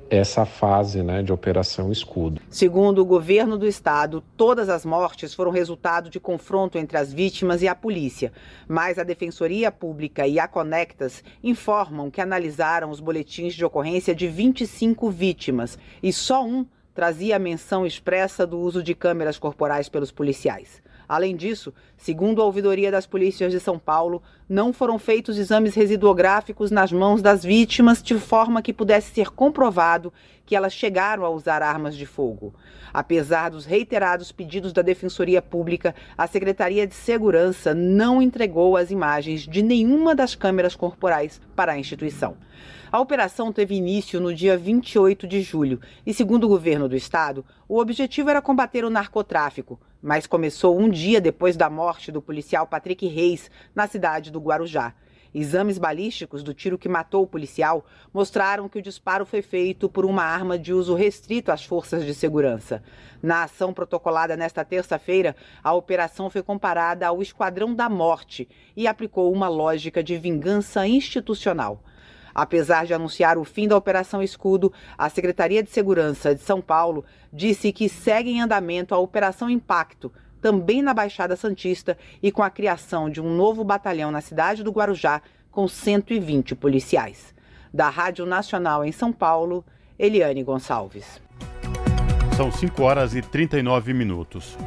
S19: essa fase né, de Operação Escudo.
S18: Segundo o governo do estado, todas as mortes foram resultado de confronto entre as vítimas e a polícia. Mas a Defensoria Pública e a Conectas informam que analisaram os boletins de ocorrência de 25 vítimas e só um trazia a menção expressa do uso de câmeras corporais pelos policiais. Além disso, segundo a ouvidoria das polícias de São Paulo, não foram feitos exames residuográficos nas mãos das vítimas de forma que pudesse ser comprovado que elas chegaram a usar armas de fogo. Apesar dos reiterados pedidos da Defensoria Pública, a Secretaria de Segurança não entregou as imagens de nenhuma das câmeras corporais para a instituição. A operação teve início no dia 28 de julho e, segundo o governo do estado, o objetivo era combater o narcotráfico, mas começou um dia depois da morte do policial Patrick Reis, na cidade do Guarujá. Exames balísticos do tiro que matou o policial mostraram que o disparo foi feito por uma arma de uso restrito às forças de segurança. Na ação protocolada nesta terça-feira, a operação foi comparada ao Esquadrão da Morte e aplicou uma lógica de vingança institucional. Apesar de anunciar o fim da Operação Escudo, a Secretaria de Segurança de São Paulo disse que segue em andamento a Operação Impacto, também na Baixada Santista e com a criação de um novo batalhão na cidade do Guarujá com 120 policiais. Da Rádio Nacional em São Paulo, Eliane Gonçalves.
S3: São 5 horas e 39 minutos.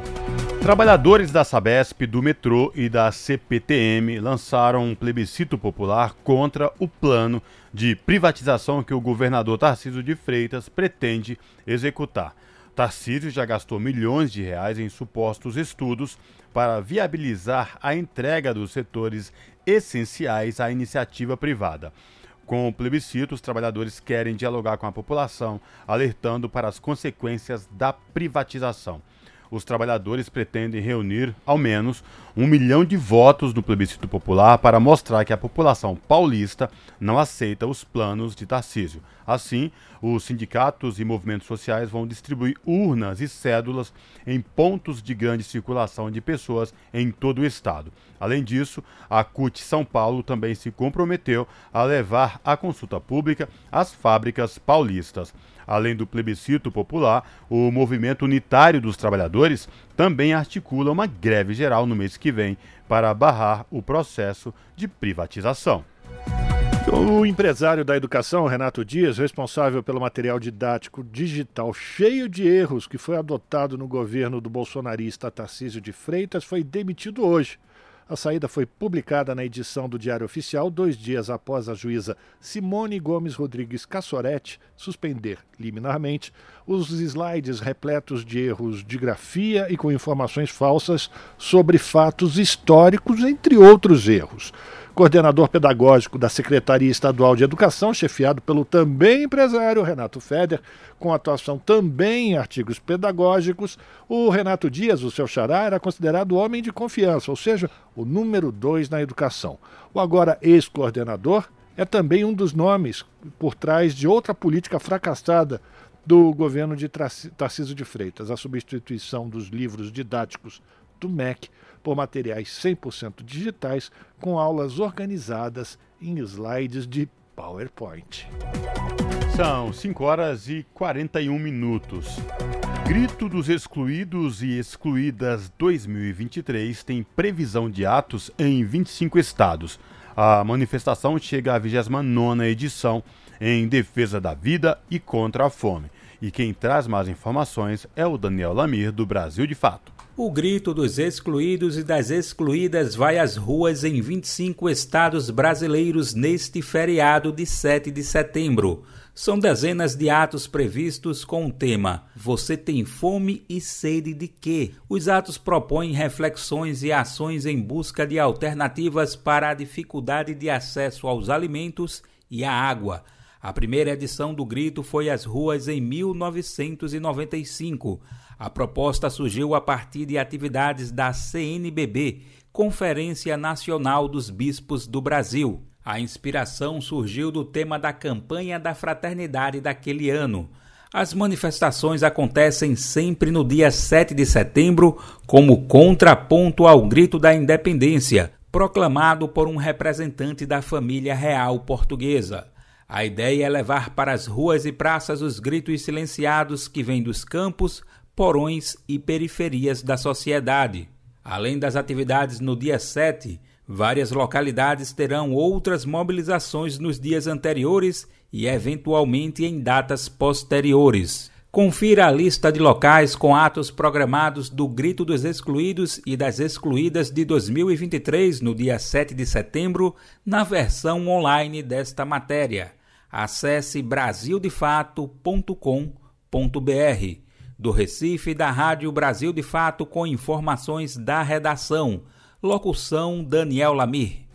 S3: Trabalhadores da Sabesp, do metrô e da CPTM lançaram um plebiscito popular contra o plano de privatização que o governador Tarcísio de Freitas pretende executar. Tarcísio já gastou milhões de reais em supostos estudos para viabilizar a entrega dos setores essenciais à iniciativa privada. Com o plebiscito, os trabalhadores querem dialogar com a população, alertando para as consequências da privatização os trabalhadores pretendem reunir ao menos um milhão de votos no plebiscito popular para mostrar que a população paulista não aceita os planos de Tarcísio. Assim, os sindicatos e movimentos sociais vão distribuir urnas e cédulas em pontos de grande circulação de pessoas em todo o estado. Além disso, a CUT São Paulo também se comprometeu a levar a consulta pública às fábricas paulistas. Além do plebiscito popular, o Movimento Unitário dos Trabalhadores também articula uma greve geral no mês que vem para barrar o processo de privatização.
S1: O empresário da educação, Renato Dias, responsável pelo material didático digital cheio de erros que foi adotado no governo do bolsonarista Tarcísio de Freitas, foi demitido hoje. A saída foi publicada na edição do Diário Oficial dois dias após a juíza Simone Gomes Rodrigues Cassoretti suspender liminarmente os slides repletos de erros de grafia e com informações falsas sobre fatos históricos, entre outros erros coordenador pedagógico da Secretaria Estadual de Educação, chefiado pelo também empresário Renato Feder, com atuação também em artigos pedagógicos. O Renato Dias, o seu xará, era considerado homem de confiança, ou seja, o número dois na educação. O agora ex-coordenador é também um dos nomes por trás de outra política fracassada do governo de Tarcísio de Freitas, a substituição dos livros didáticos do MEC por materiais 100% digitais com aulas organizadas em slides de PowerPoint.
S3: São 5 horas e 41 minutos. Grito dos Excluídos e Excluídas 2023 tem previsão de atos em 25 estados. A manifestação chega à 29ª edição em defesa da vida e contra a fome. E quem traz mais informações é o Daniel Lamir, do Brasil de Fato.
S20: O grito dos excluídos e das excluídas vai às ruas em 25 estados brasileiros neste feriado de 7 de setembro. São dezenas de atos previstos com o tema Você tem fome e sede de quê? Os atos propõem reflexões e ações em busca de alternativas para a dificuldade de acesso aos alimentos e à água. A primeira edição do grito foi às ruas em 1995. A proposta surgiu a partir de atividades da CNBB, Conferência Nacional dos Bispos do Brasil. A inspiração surgiu do tema da campanha da fraternidade daquele ano. As manifestações acontecem sempre no dia 7 de setembro, como contraponto ao Grito da Independência, proclamado por um representante da família real portuguesa. A ideia é levar para as ruas e praças os gritos silenciados que vêm dos campos, porões e periferias da sociedade. Além das atividades no dia 7, várias localidades terão outras mobilizações nos dias anteriores e eventualmente em datas posteriores. Confira a lista de locais com atos programados do Grito dos Excluídos e das Excluídas de 2023 no dia 7 de setembro na versão online desta matéria. Acesse brasildefato.com.br do Recife, da Rádio Brasil de Fato, com informações da redação. Locução Daniel Lamir.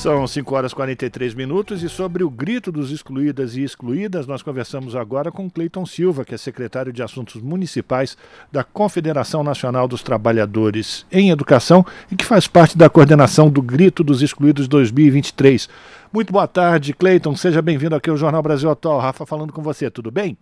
S1: São 5 horas e 43 minutos e sobre o grito dos excluídas e excluídas, nós conversamos agora com Cleiton Silva, que é secretário de Assuntos Municipais da Confederação Nacional dos Trabalhadores em Educação e que faz parte da coordenação do Grito dos Excluídos 2023. Muito boa tarde, Cleiton. Seja bem-vindo aqui ao Jornal Brasil Atual. Rafa falando com você, tudo bem?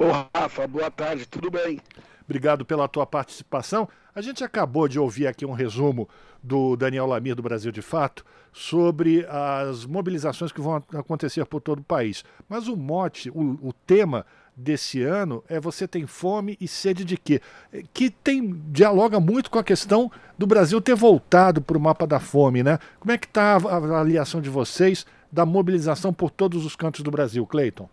S21: Ô Rafa, boa tarde, tudo bem?
S1: Obrigado pela tua participação. A gente acabou de ouvir aqui um resumo do Daniel Lamir do Brasil de Fato sobre as mobilizações que vão acontecer por todo o país. Mas o mote, o, o tema desse ano é você tem fome e sede de quê? Que tem dialoga muito com a questão do Brasil ter voltado para o mapa da fome, né? Como é que está a avaliação de vocês da mobilização por todos os cantos do Brasil, Cleiton?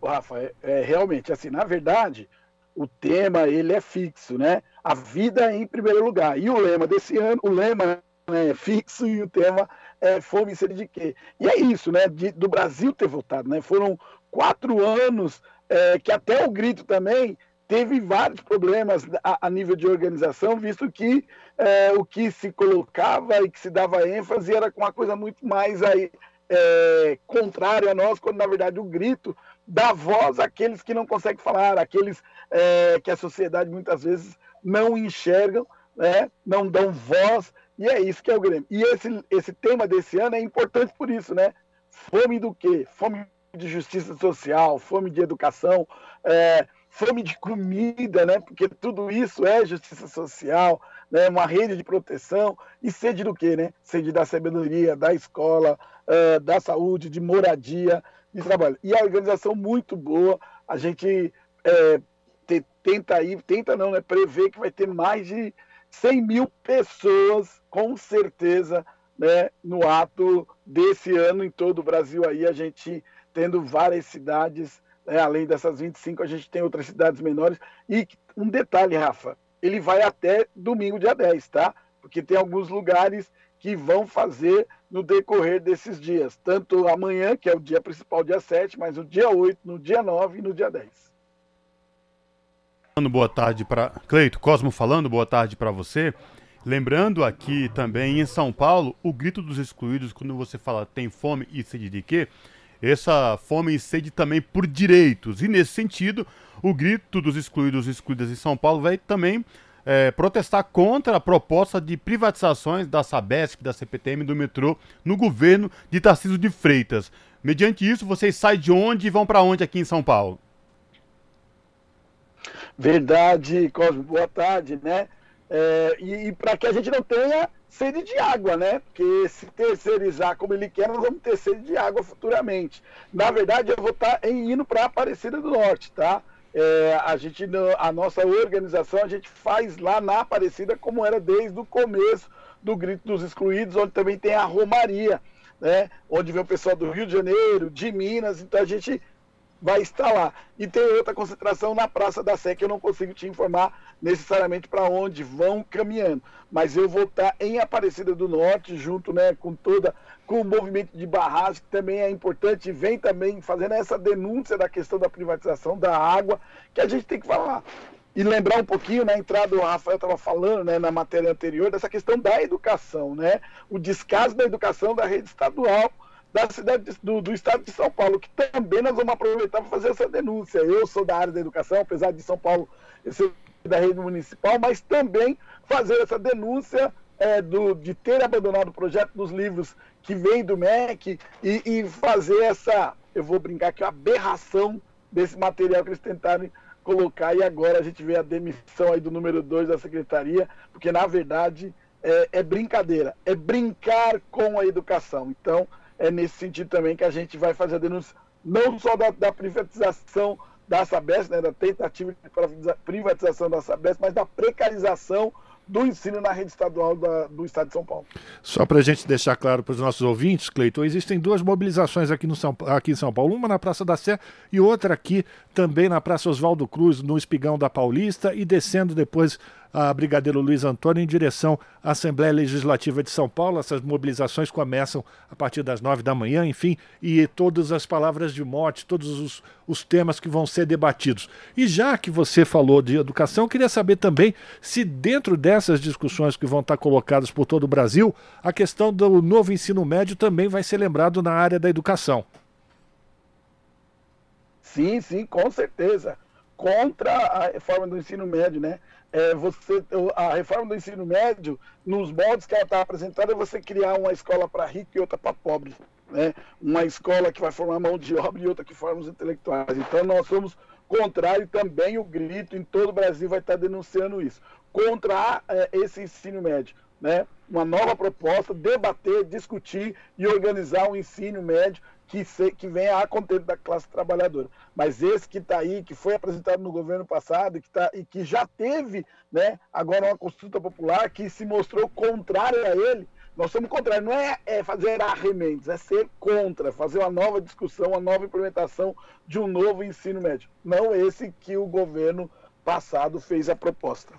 S21: Rafa, é, é, realmente assim, na verdade, o tema ele é fixo, né? A vida em primeiro lugar. E o lema desse ano, o lema né, é fixo e o tema é fome e sede de quê? E é isso, né? De, do Brasil ter votado, né? Foram quatro anos é, que até o grito também teve vários problemas a, a nível de organização, visto que é, o que se colocava e que se dava ênfase era com uma coisa muito mais aí, é, contrária a nós, quando na verdade o grito dá voz àqueles que não conseguem falar, àqueles é, que a sociedade muitas vezes não enxergam, né, não dão voz, e é isso que é o Grêmio. E esse, esse tema desse ano é importante por isso, né? Fome do quê? Fome de justiça social, fome de educação, é, fome de comida, né? Porque tudo isso é justiça social, né? Uma rede de proteção e sede do quê, né? Sede da sabedoria, da escola, é, da saúde, de moradia, de trabalho. E a organização muito boa, a gente é, te, tenta aí, tenta não, né? Prever que vai ter mais de 100 mil pessoas, com certeza, né? No ato desse ano em todo o Brasil aí a gente tendo várias cidades, né? além dessas 25, a gente tem outras cidades menores. E um detalhe, Rafa, ele vai até domingo, dia 10, tá? Porque tem alguns lugares que vão fazer no decorrer desses dias, tanto amanhã, que é o dia principal, dia 7, mas no dia 8, no dia 9 e no dia 10.
S3: Boa tarde para Cleito Cosmo falando, boa tarde para você. Lembrando aqui também em São Paulo, o grito dos excluídos, quando você fala tem fome e sede de quê? essa fome e sede também por direitos. E nesse sentido, o grito dos excluídos e excluídas em São Paulo vai também é, protestar contra a proposta de privatizações da Sabesp, da CPTM, do metrô no governo de Tarcísio de Freitas. Mediante isso, vocês saem de onde e vão para onde aqui em São Paulo?
S21: Verdade, Cosmo, boa tarde, né? É, e, e para que a gente não tenha sede de água, né? Porque se terceirizar como ele quer, nós vamos ter sede de água futuramente. Na verdade, eu vou estar tá indo para Aparecida do Norte, tá? É, a gente, a nossa organização, a gente faz lá na Aparecida como era desde o começo do Grito dos Excluídos, onde também tem a Romaria, né? Onde vem o pessoal do Rio de Janeiro, de Minas, então a gente vai estar lá. E tem outra concentração na Praça da Sé, que eu não consigo te informar necessariamente para onde vão caminhando. Mas eu vou estar em Aparecida do Norte, junto né, com toda, com o movimento de barragem, que também é importante, e vem também fazendo essa denúncia da questão da privatização da água, que a gente tem que falar. E lembrar um pouquinho, na entrada, o Rafael estava falando né, na matéria anterior, dessa questão da educação, né? O descaso da educação da rede estadual da cidade de, do, do, estado de São Paulo, que também nós vamos aproveitar para fazer essa denúncia. Eu sou da área da educação, apesar de São Paulo ser da rede municipal, mas também fazer essa denúncia é, do, de ter abandonado o projeto dos livros que vem do MEC e, e fazer essa, eu vou brincar aqui, aberração desse material que eles tentaram colocar e agora a gente vê a demissão aí do número 2 da secretaria, porque na verdade é, é brincadeira, é brincar com a educação. Então, é nesse sentido também que a gente vai fazer a denúncia, não só da, da privatização da Sabesp, né, da tentativa de privatização da Sabesp, mas da precarização do ensino na rede estadual da, do Estado de São Paulo.
S1: Só para a gente deixar claro para os nossos ouvintes, Cleiton, existem duas mobilizações aqui, no São, aqui em São Paulo, uma na Praça da Sé e outra aqui também na Praça Oswaldo Cruz, no Espigão da Paulista e descendo depois a Brigadeiro Luiz Antônio em direção à Assembleia Legislativa de São Paulo. Essas mobilizações começam a partir das nove da manhã, enfim, e todas as palavras de morte, todos os, os temas que vão ser debatidos. E já que você falou de educação, eu queria saber também se dentro dessas discussões que vão estar colocadas por todo o Brasil, a questão do novo ensino médio também vai ser lembrado na área da educação.
S21: Sim, sim, com certeza. Contra a reforma do ensino médio, né? É, você, a reforma do ensino médio, nos moldes que ela está apresentada, é você criar uma escola para rico e outra para pobre. Né? Uma escola que vai formar mão de obra e outra que forma os intelectuais. Então nós somos contrário também o grito em todo o Brasil vai estar tá denunciando isso. Contra é, esse ensino médio. Né? Uma nova proposta, debater, discutir e organizar um ensino médio que, se, que venha a contento da classe trabalhadora. Mas esse que está aí, que foi apresentado no governo passado que, tá, e que já teve né, agora uma consulta popular que se mostrou contrária a ele, Nós somos contrários, não é, é fazer arremendos, é ser contra, fazer uma nova discussão, uma nova implementação de um novo ensino médio. Não esse que o governo passado fez a proposta.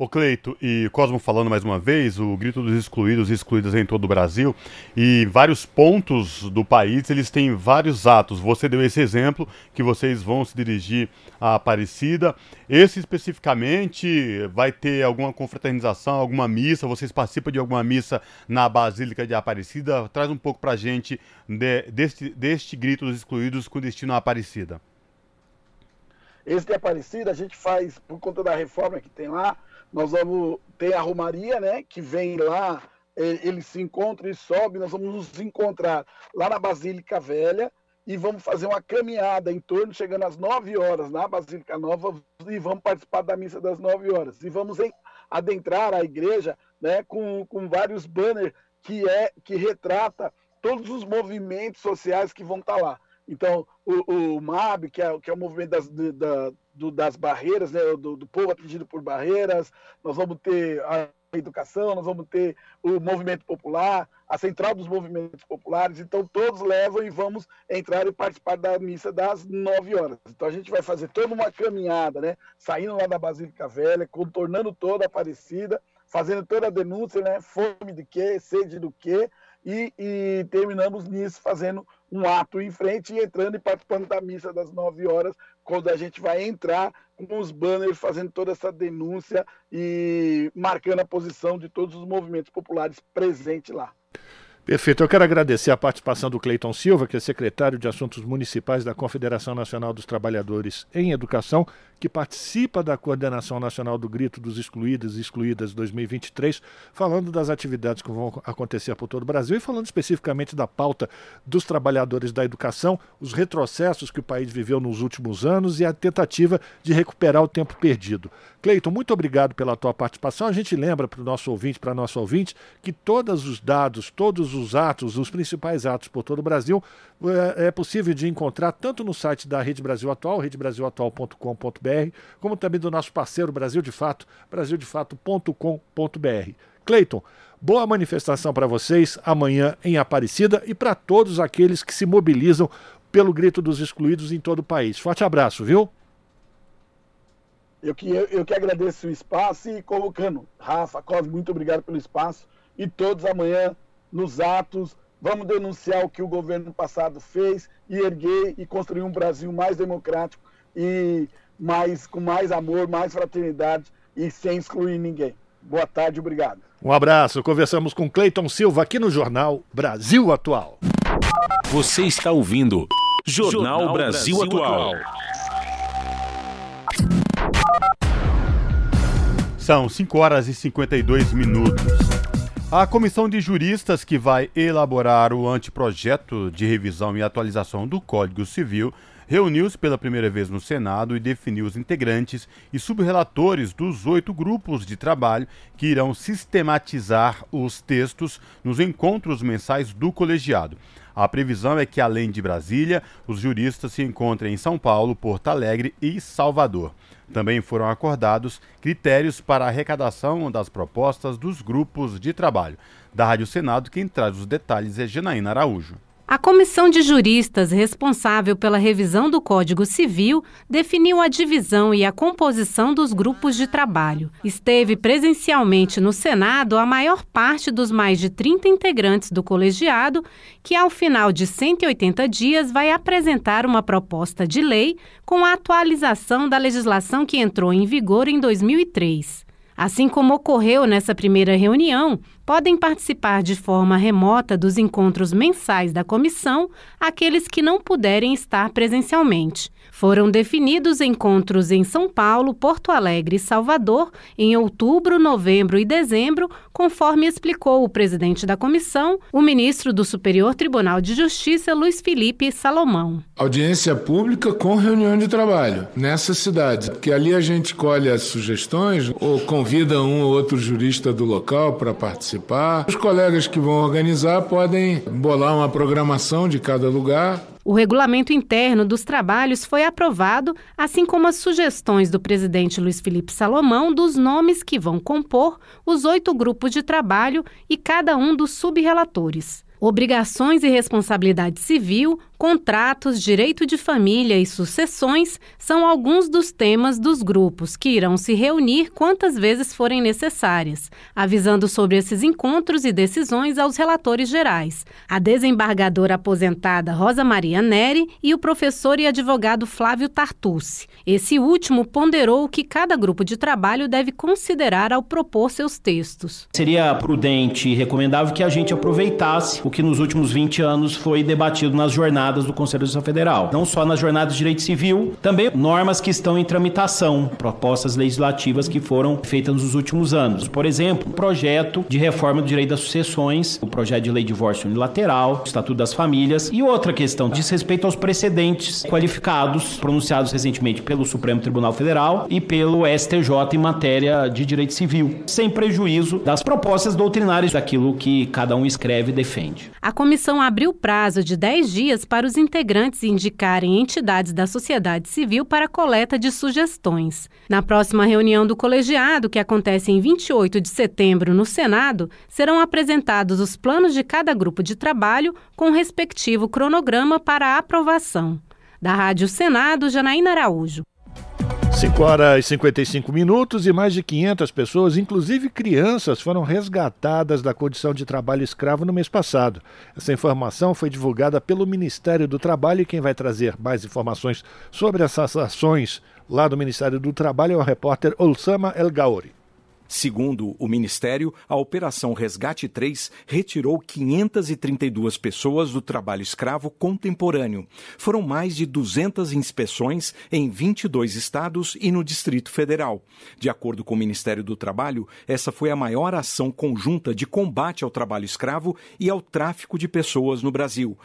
S3: O Cleito e Cosmo falando mais uma vez, o grito dos excluídos e excluídas em todo o Brasil, e vários pontos do país, eles têm vários atos. Você deu esse exemplo, que vocês vão se dirigir à Aparecida. Esse especificamente vai ter alguma confraternização, alguma missa, vocês participam de alguma missa na Basílica de Aparecida? Traz um pouco pra gente de, deste, deste grito dos excluídos com destino à Aparecida.
S21: Esse de Aparecida a gente faz por conta da reforma que tem lá, nós vamos ter a Romaria, né? Que vem lá, ele se encontra e sobe, nós vamos nos encontrar lá na Basílica Velha e vamos fazer uma caminhada em torno, chegando às 9 horas na Basílica Nova, e vamos participar da missa das 9 horas. E vamos em, adentrar a igreja né, com, com vários banners que, é, que retrata todos os movimentos sociais que vão estar lá. Então, o, o MAB, que é, que é o movimento das, da, do, das barreiras, né, do, do, povo atingido por barreiras, nós vamos ter a educação, nós vamos ter o movimento popular, a central dos movimentos populares, então todos levam e vamos entrar e participar da missa das nove horas. Então a gente vai fazer toda uma caminhada, né, saindo lá da Basílica Velha, contornando toda a Aparecida, fazendo toda a denúncia, né, fome de quê, sede do quê, e, e terminamos nisso fazendo um ato em frente e entrando e participando da missa das nove horas, quando a gente vai entrar com os banners fazendo toda essa denúncia e marcando a posição de todos os movimentos populares presentes lá.
S1: Perfeito. Eu quero agradecer a participação do Cleiton Silva, que é secretário de Assuntos Municipais da Confederação Nacional dos Trabalhadores em Educação, que participa da Coordenação Nacional do Grito dos Excluídos e Excluídas 2023, falando das atividades que vão acontecer por todo o Brasil e falando especificamente da pauta dos trabalhadores da educação, os retrocessos que o país viveu nos últimos anos e a tentativa de recuperar o tempo perdido. Cleiton, muito obrigado pela tua participação. A gente lembra para o nosso ouvinte, para nosso ouvinte, que todos os dados, todos os atos, os principais atos por todo o Brasil, é, é possível de encontrar tanto no site da Rede Brasil Atual, redebrasilatual.com.br, como também do nosso parceiro Brasil de Fato, brasildefato.com.br. Cleiton, boa manifestação para vocês amanhã em Aparecida e para todos aqueles que se mobilizam pelo grito dos excluídos em todo o país. Forte abraço, viu?
S21: Eu que, eu, eu que agradeço o espaço e colocando, Rafa, Cosme, muito obrigado pelo espaço. E todos amanhã, nos atos, vamos denunciar o que o governo passado fez e erguer e construir um Brasil mais democrático e mais, com mais amor, mais fraternidade e sem excluir ninguém. Boa tarde, obrigado.
S1: Um abraço. Conversamos com Cleiton Silva aqui no Jornal Brasil Atual.
S2: Você está ouvindo Jornal, Jornal Brasil, Brasil, Atual. Atual.
S3: São 5 horas e 52 minutos. A comissão de juristas que vai elaborar o anteprojeto de revisão e atualização do Código Civil reuniu-se pela primeira vez no Senado e definiu os integrantes e subrelatores dos oito grupos de trabalho que irão sistematizar os textos nos encontros mensais do colegiado. A previsão é que, além de Brasília, os juristas se encontrem em São Paulo, Porto Alegre e Salvador. Também foram acordados critérios para a arrecadação das propostas dos grupos de trabalho. Da Rádio Senado, quem traz os detalhes é Janaína Araújo.
S10: A comissão de juristas responsável pela revisão do Código Civil definiu a divisão e a composição dos grupos de trabalho. Esteve presencialmente no Senado a maior parte dos mais de 30 integrantes do colegiado, que ao final de 180 dias vai apresentar uma proposta de lei com a atualização da legislação que entrou em vigor em 2003. Assim como ocorreu nessa primeira reunião, podem participar de forma remota dos encontros mensais da comissão aqueles que não puderem estar presencialmente. Foram definidos encontros em São Paulo, Porto Alegre e Salvador em outubro, novembro e dezembro, conforme explicou o presidente da comissão, o ministro do Superior Tribunal de Justiça, Luiz Felipe Salomão.
S22: Audiência pública com reunião de trabalho nessas cidades, que ali a gente colhe as sugestões ou convida um ou outro jurista do local para participar. Os colegas que vão organizar podem bolar uma programação de cada lugar
S10: O regulamento interno dos trabalhos foi aprovado, assim como as sugestões do presidente Luiz Felipe Salomão dos nomes que vão compor os oito grupos de trabalho e cada um dos subrelatores. Obrigações e responsabilidade civil, contratos, direito de família e sucessões são alguns dos temas dos grupos que irão se reunir quantas vezes forem necessárias, avisando sobre esses encontros e decisões aos relatores gerais, a desembargadora aposentada Rosa Maria Neri e o professor e advogado Flávio Tartucci. Esse último ponderou o que cada grupo de trabalho deve considerar ao propor seus textos.
S23: Seria prudente e recomendável que a gente aproveitasse o que nos últimos 20 anos foi debatido nas jornadas do Conselho de Federal. Não só nas jornadas de direito civil, também normas que estão em tramitação, propostas legislativas que foram feitas nos últimos anos. Por exemplo, o projeto de reforma do direito das sucessões, o projeto de lei de divórcio unilateral, o Estatuto das Famílias e outra questão diz respeito aos precedentes qualificados pronunciados recentemente pelo Supremo Tribunal Federal e pelo STJ em matéria de direito civil, sem prejuízo das propostas doutrinárias daquilo que cada um escreve e defende.
S10: A comissão abriu prazo de 10 dias para os integrantes indicarem entidades da sociedade civil para coleta de sugestões. Na próxima reunião do colegiado, que acontece em 28 de setembro no Senado, serão apresentados os planos de cada grupo de trabalho com o respectivo cronograma para aprovação. Da Rádio Senado, Janaína Araújo.
S1: 5 horas e 55 minutos e mais de 500 pessoas, inclusive crianças, foram resgatadas da condição de trabalho escravo no mês passado. Essa informação foi divulgada pelo Ministério do Trabalho e quem vai trazer mais informações sobre essas ações lá do Ministério do Trabalho é o repórter Olsama El Gaori.
S24: Segundo o Ministério, a Operação Resgate 3 retirou 532 pessoas do trabalho escravo contemporâneo. Foram mais de 200 inspeções em 22 estados e no Distrito Federal. De acordo com o Ministério do Trabalho, essa foi a maior ação conjunta de combate ao trabalho escravo e ao tráfico de pessoas no Brasil.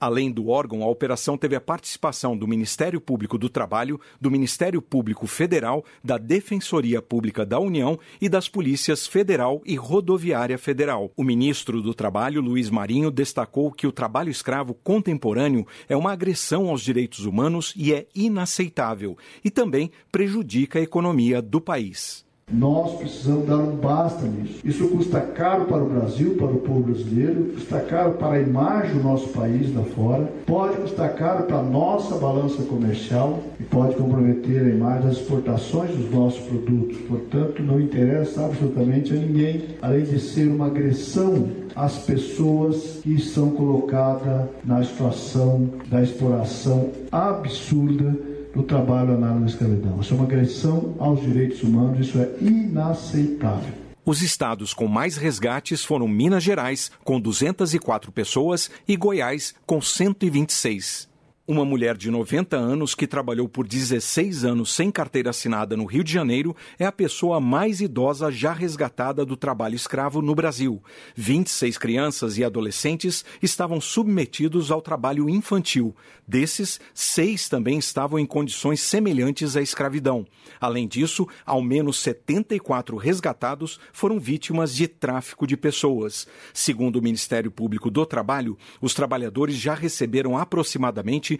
S24: Além do órgão, a operação teve a participação do Ministério Público do Trabalho, do Ministério Público Federal, da Defensoria Pública da União e das Polícias Federal e Rodoviária Federal. O ministro do Trabalho, Luiz Marinho, destacou que o trabalho escravo contemporâneo é uma agressão aos direitos humanos e é inaceitável, e também prejudica a economia do país.
S25: Nós precisamos dar um basta nisso. Isso custa caro para o Brasil, para o povo brasileiro, custa caro para a imagem do nosso país lá fora, pode custar caro para a nossa balança comercial e pode comprometer a imagem das exportações dos nossos produtos. Portanto, não interessa absolutamente a ninguém, além de ser uma agressão às pessoas que são colocadas na situação da exploração absurda do trabalho análogo à escravidão. Isso é uma agressão aos direitos humanos, isso é inaceitável.
S24: Os estados com mais resgates foram Minas Gerais, com 204 pessoas, e Goiás, com 126. Uma mulher de 90 anos que trabalhou por 16 anos sem carteira assinada no Rio de Janeiro é a pessoa mais idosa já resgatada do trabalho escravo no Brasil. 26 crianças e adolescentes estavam submetidos ao trabalho infantil. Desses, seis também estavam em condições semelhantes à escravidão. Além disso, ao menos 74 resgatados foram vítimas de tráfico de pessoas. Segundo o Ministério Público do Trabalho, os trabalhadores já receberam aproximadamente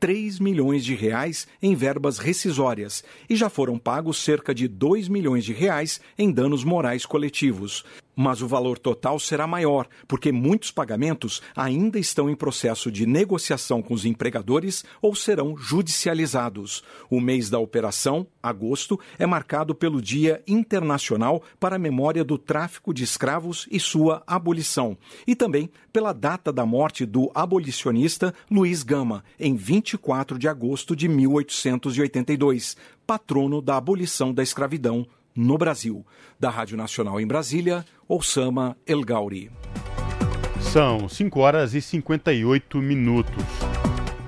S24: 3 milhões de reais em verbas rescisórias e já foram pagos cerca de 2 milhões de reais em danos morais coletivos mas o valor total será maior, porque muitos pagamentos ainda estão em processo de negociação com os empregadores ou serão judicializados. O mês da operação, agosto, é marcado pelo Dia Internacional para a Memória do Tráfico de Escravos e sua abolição, e também pela data da morte do abolicionista Luiz Gama, em 24 de agosto de 1882, patrono da abolição da escravidão no Brasil. Da Rádio Nacional em Brasília, Osama El Gauri.
S3: São 5 horas e 58 minutos.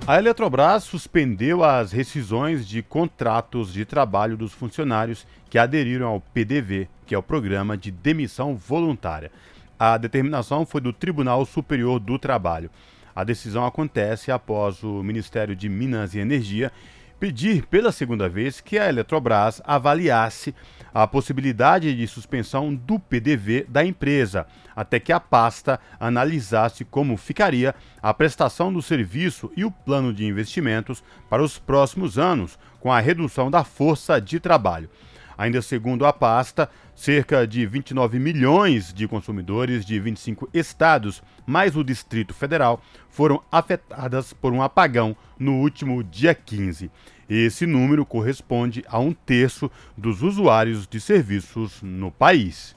S3: A Eletrobras suspendeu as rescisões de contratos de trabalho dos funcionários que aderiram ao PDV, que é o Programa de Demissão Voluntária. A determinação foi do Tribunal Superior do Trabalho. A decisão acontece após o Ministério de Minas e Energia pedir pela segunda vez que a Eletrobras avaliasse a possibilidade de suspensão do PDV da empresa, até que a pasta analisasse como ficaria a prestação do serviço e o plano de investimentos para os próximos anos, com a redução da força de trabalho. Ainda segundo a pasta, cerca de 29 milhões de consumidores de 25 estados, mais o Distrito Federal, foram afetadas por um apagão no último dia 15. Esse número corresponde a um terço dos usuários de serviços no país.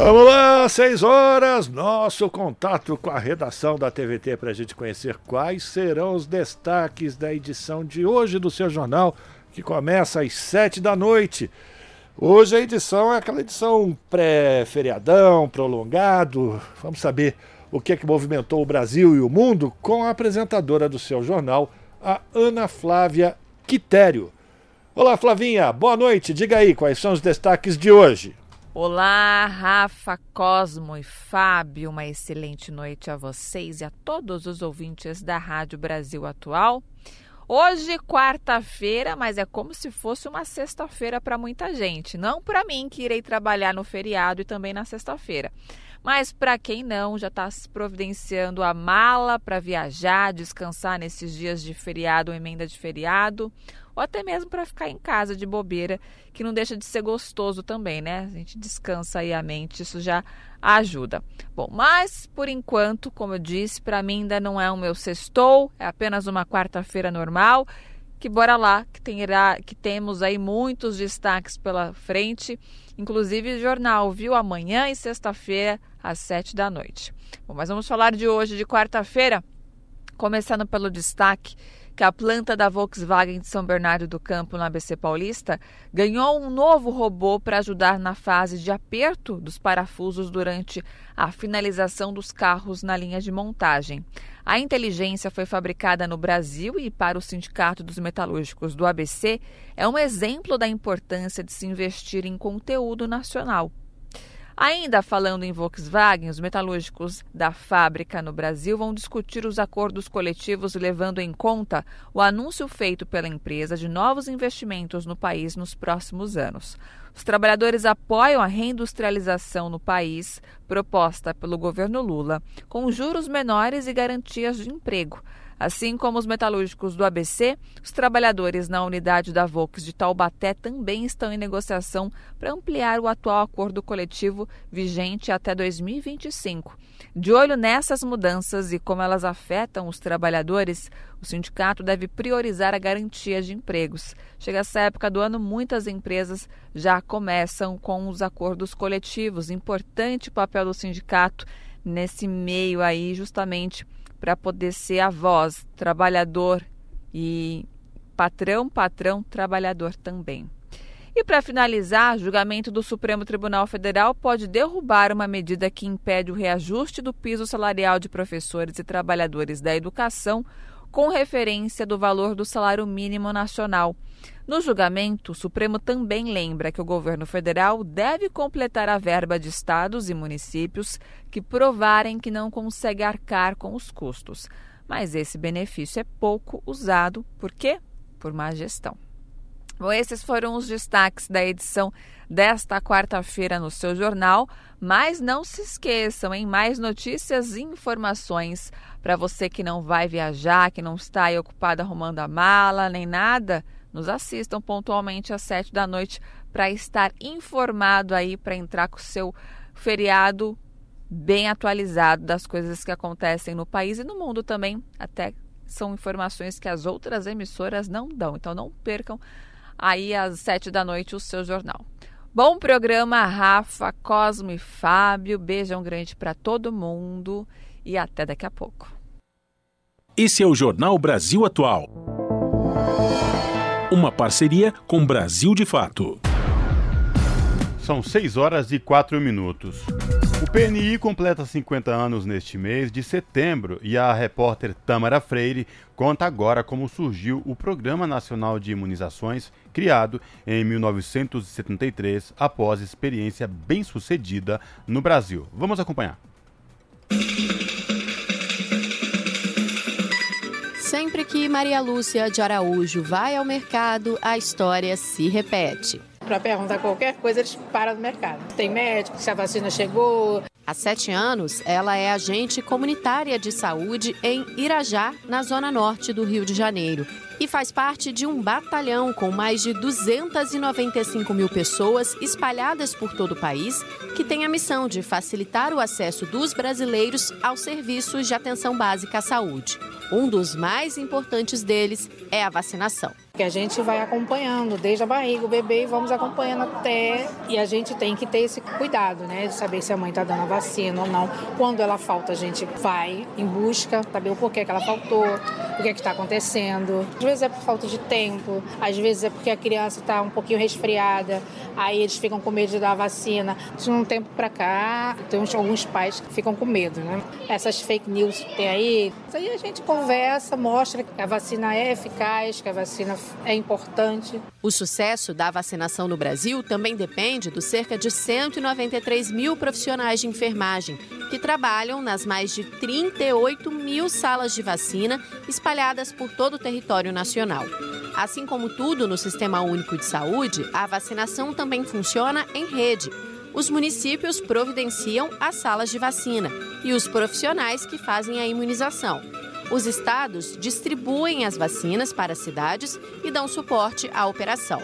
S1: Vamos lá, seis horas, nosso contato com a redação da TVT para a gente conhecer quais serão os destaques da edição de hoje do seu jornal, que começa às sete da noite. Hoje a edição é aquela edição pré-feriadão, prolongado. Vamos saber o que é que movimentou o Brasil e o mundo com a apresentadora do seu jornal, a Ana Flávia Quitério. Olá, Flavinha, boa noite. Diga aí quais são os destaques de hoje.
S26: Olá, Rafa, Cosmo e Fábio. Uma excelente noite a vocês e a todos os ouvintes da Rádio Brasil Atual. Hoje, quarta-feira, mas é como se fosse uma sexta-feira para muita gente. Não para mim, que irei trabalhar no feriado e também na sexta-feira. Mas para quem não, já está providenciando a mala para viajar, descansar nesses dias de feriado ou emenda de feriado ou até mesmo para ficar em casa de bobeira, que não deixa de ser gostoso também, né? A gente descansa aí a mente, isso já ajuda. Bom, mas por enquanto, como eu disse, para mim ainda não é o meu sextou, é apenas uma quarta-feira normal. Que bora lá, que, terá, que temos aí muitos destaques pela frente, inclusive jornal, viu? Amanhã e sexta-feira, às sete da noite. Bom, mas vamos falar de hoje, de quarta-feira, começando pelo destaque que a planta da Volkswagen de São Bernardo do Campo, no ABC Paulista, ganhou um novo robô para ajudar na fase de aperto dos parafusos durante a finalização dos carros na linha de montagem. A inteligência foi fabricada no Brasil e, para o Sindicato dos Metalúrgicos do ABC, é um exemplo da importância de se investir em conteúdo nacional. Ainda falando em Volkswagen, os metalúrgicos da fábrica no Brasil vão discutir os acordos coletivos levando em conta o anúncio feito pela empresa de novos investimentos no país nos próximos anos. Os trabalhadores apoiam a reindustrialização no país proposta pelo governo Lula, com juros menores e garantias de emprego. Assim como os metalúrgicos do ABC, os trabalhadores na unidade da Volks de Taubaté também estão em negociação para ampliar o atual acordo coletivo vigente até 2025. De olho nessas mudanças e como elas afetam os trabalhadores, o sindicato deve priorizar a garantia de empregos. Chega essa época do ano, muitas empresas já começam com os acordos coletivos. Importante papel do sindicato nesse meio aí, justamente para poder ser a voz trabalhador e patrão, patrão, trabalhador também. E para finalizar, julgamento do Supremo Tribunal Federal pode derrubar uma medida que impede o reajuste do piso salarial de professores e trabalhadores da educação com referência do valor do salário mínimo nacional. No julgamento, o Supremo também lembra que o governo federal deve completar a verba de estados e municípios que provarem que não consegue arcar com os custos. Mas esse benefício é pouco usado, por quê? Por má gestão. Bom, esses foram os destaques da edição desta quarta-feira no seu jornal, mas não se esqueçam, em mais notícias e informações para você que não vai viajar, que não está aí ocupado arrumando a mala, nem nada, nos assistam pontualmente às sete da noite para estar informado aí, para entrar com o seu feriado bem atualizado das coisas que acontecem no país e no mundo também, até são informações que as outras emissoras não dão. Então não percam aí às sete da noite o seu jornal. Bom programa, Rafa, Cosmo e Fábio. Beijão grande para todo mundo e até daqui a pouco.
S2: Esse é o Jornal Brasil Atual. Uma parceria com Brasil de Fato.
S3: São 6 horas e 4 minutos. O PNI completa 50 anos neste mês de setembro e a repórter Tamara Freire conta agora como surgiu o Programa Nacional de Imunizações, criado em 1973 após experiência bem-sucedida no Brasil. Vamos acompanhar.
S27: Que Maria Lúcia de Araújo vai ao mercado, a história se repete
S28: para perguntar qualquer coisa, eles param no mercado. Tem médico, se a vacina chegou.
S27: Há sete anos, ela é agente comunitária de saúde em Irajá, na zona norte do Rio de Janeiro. E faz parte de um batalhão com mais de 295 mil pessoas espalhadas por todo o país, que tem a missão de facilitar o acesso dos brasileiros aos serviços de atenção básica à saúde. Um dos mais importantes deles é a vacinação
S28: que a gente vai acompanhando desde a barriga, o bebê, e vamos acompanhando até. E a gente tem que ter esse cuidado, né? De saber se a mãe está dando a vacina ou não. Quando ela falta, a gente vai em busca, saber o porquê que ela faltou, o que é está acontecendo. Vezes é por falta de tempo, às vezes é porque a criança está um pouquinho resfriada, aí eles ficam com medo de dar a vacina. De um tempo para cá, tem alguns pais que ficam com medo, né? Essas fake news que tem aí, aí a gente conversa, mostra que a vacina é eficaz, que a vacina é importante.
S27: O sucesso da vacinação no Brasil também depende dos cerca de 193 mil profissionais de enfermagem que trabalham nas mais de 38 mil salas de vacina espalhadas por todo o território nacional. Assim como tudo no Sistema Único de Saúde, a vacinação também funciona em rede. Os municípios providenciam as salas de vacina e os profissionais que fazem a imunização. Os estados distribuem as vacinas para as cidades e dão suporte à operação.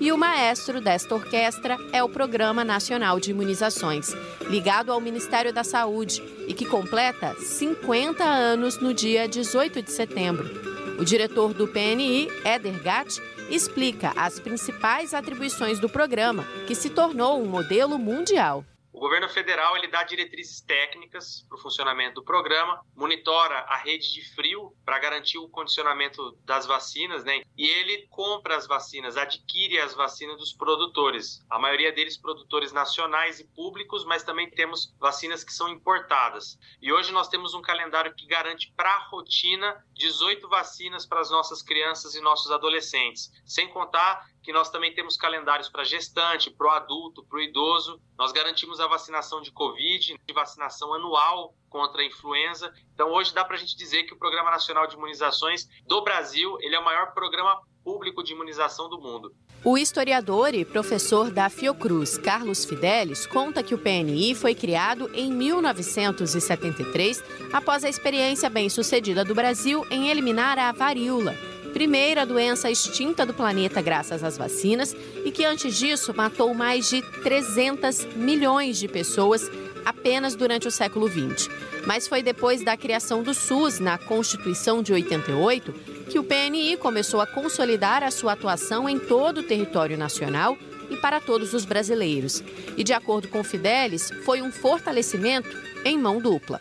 S27: E o maestro desta orquestra é o Programa Nacional de Imunizações, ligado ao Ministério da Saúde e que completa 50 anos no dia 18 de setembro. O diretor do PNI, Éder Gatt, explica as principais atribuições do programa, que se tornou um modelo mundial.
S29: O governo federal ele dá diretrizes técnicas para o funcionamento do programa, monitora a rede de frio para garantir o condicionamento das vacinas, né? E ele compra as vacinas, adquire as vacinas dos produtores. A maioria deles produtores nacionais e públicos, mas também temos vacinas que são importadas. E hoje nós temos um calendário que garante para a rotina 18 vacinas para as nossas crianças e nossos adolescentes, sem contar que nós também temos calendários para gestante, para o adulto, para o idoso. Nós garantimos a vacinação de Covid, de vacinação anual contra a influenza. Então, hoje dá para a gente dizer que o Programa Nacional de Imunizações do Brasil ele é o maior programa público de imunização do mundo.
S27: O historiador e professor da Fiocruz, Carlos Fidelis, conta que o PNI foi criado em 1973 após a experiência bem-sucedida do Brasil em eliminar a varíola primeira doença extinta do planeta graças às vacinas e que antes disso matou mais de 300 milhões de pessoas apenas durante o século XX. Mas foi depois da criação do SUS na Constituição de 88 que o PNI começou a consolidar a sua atuação em todo o território nacional e para todos os brasileiros. E de acordo com Fidelis, foi um fortalecimento em mão dupla.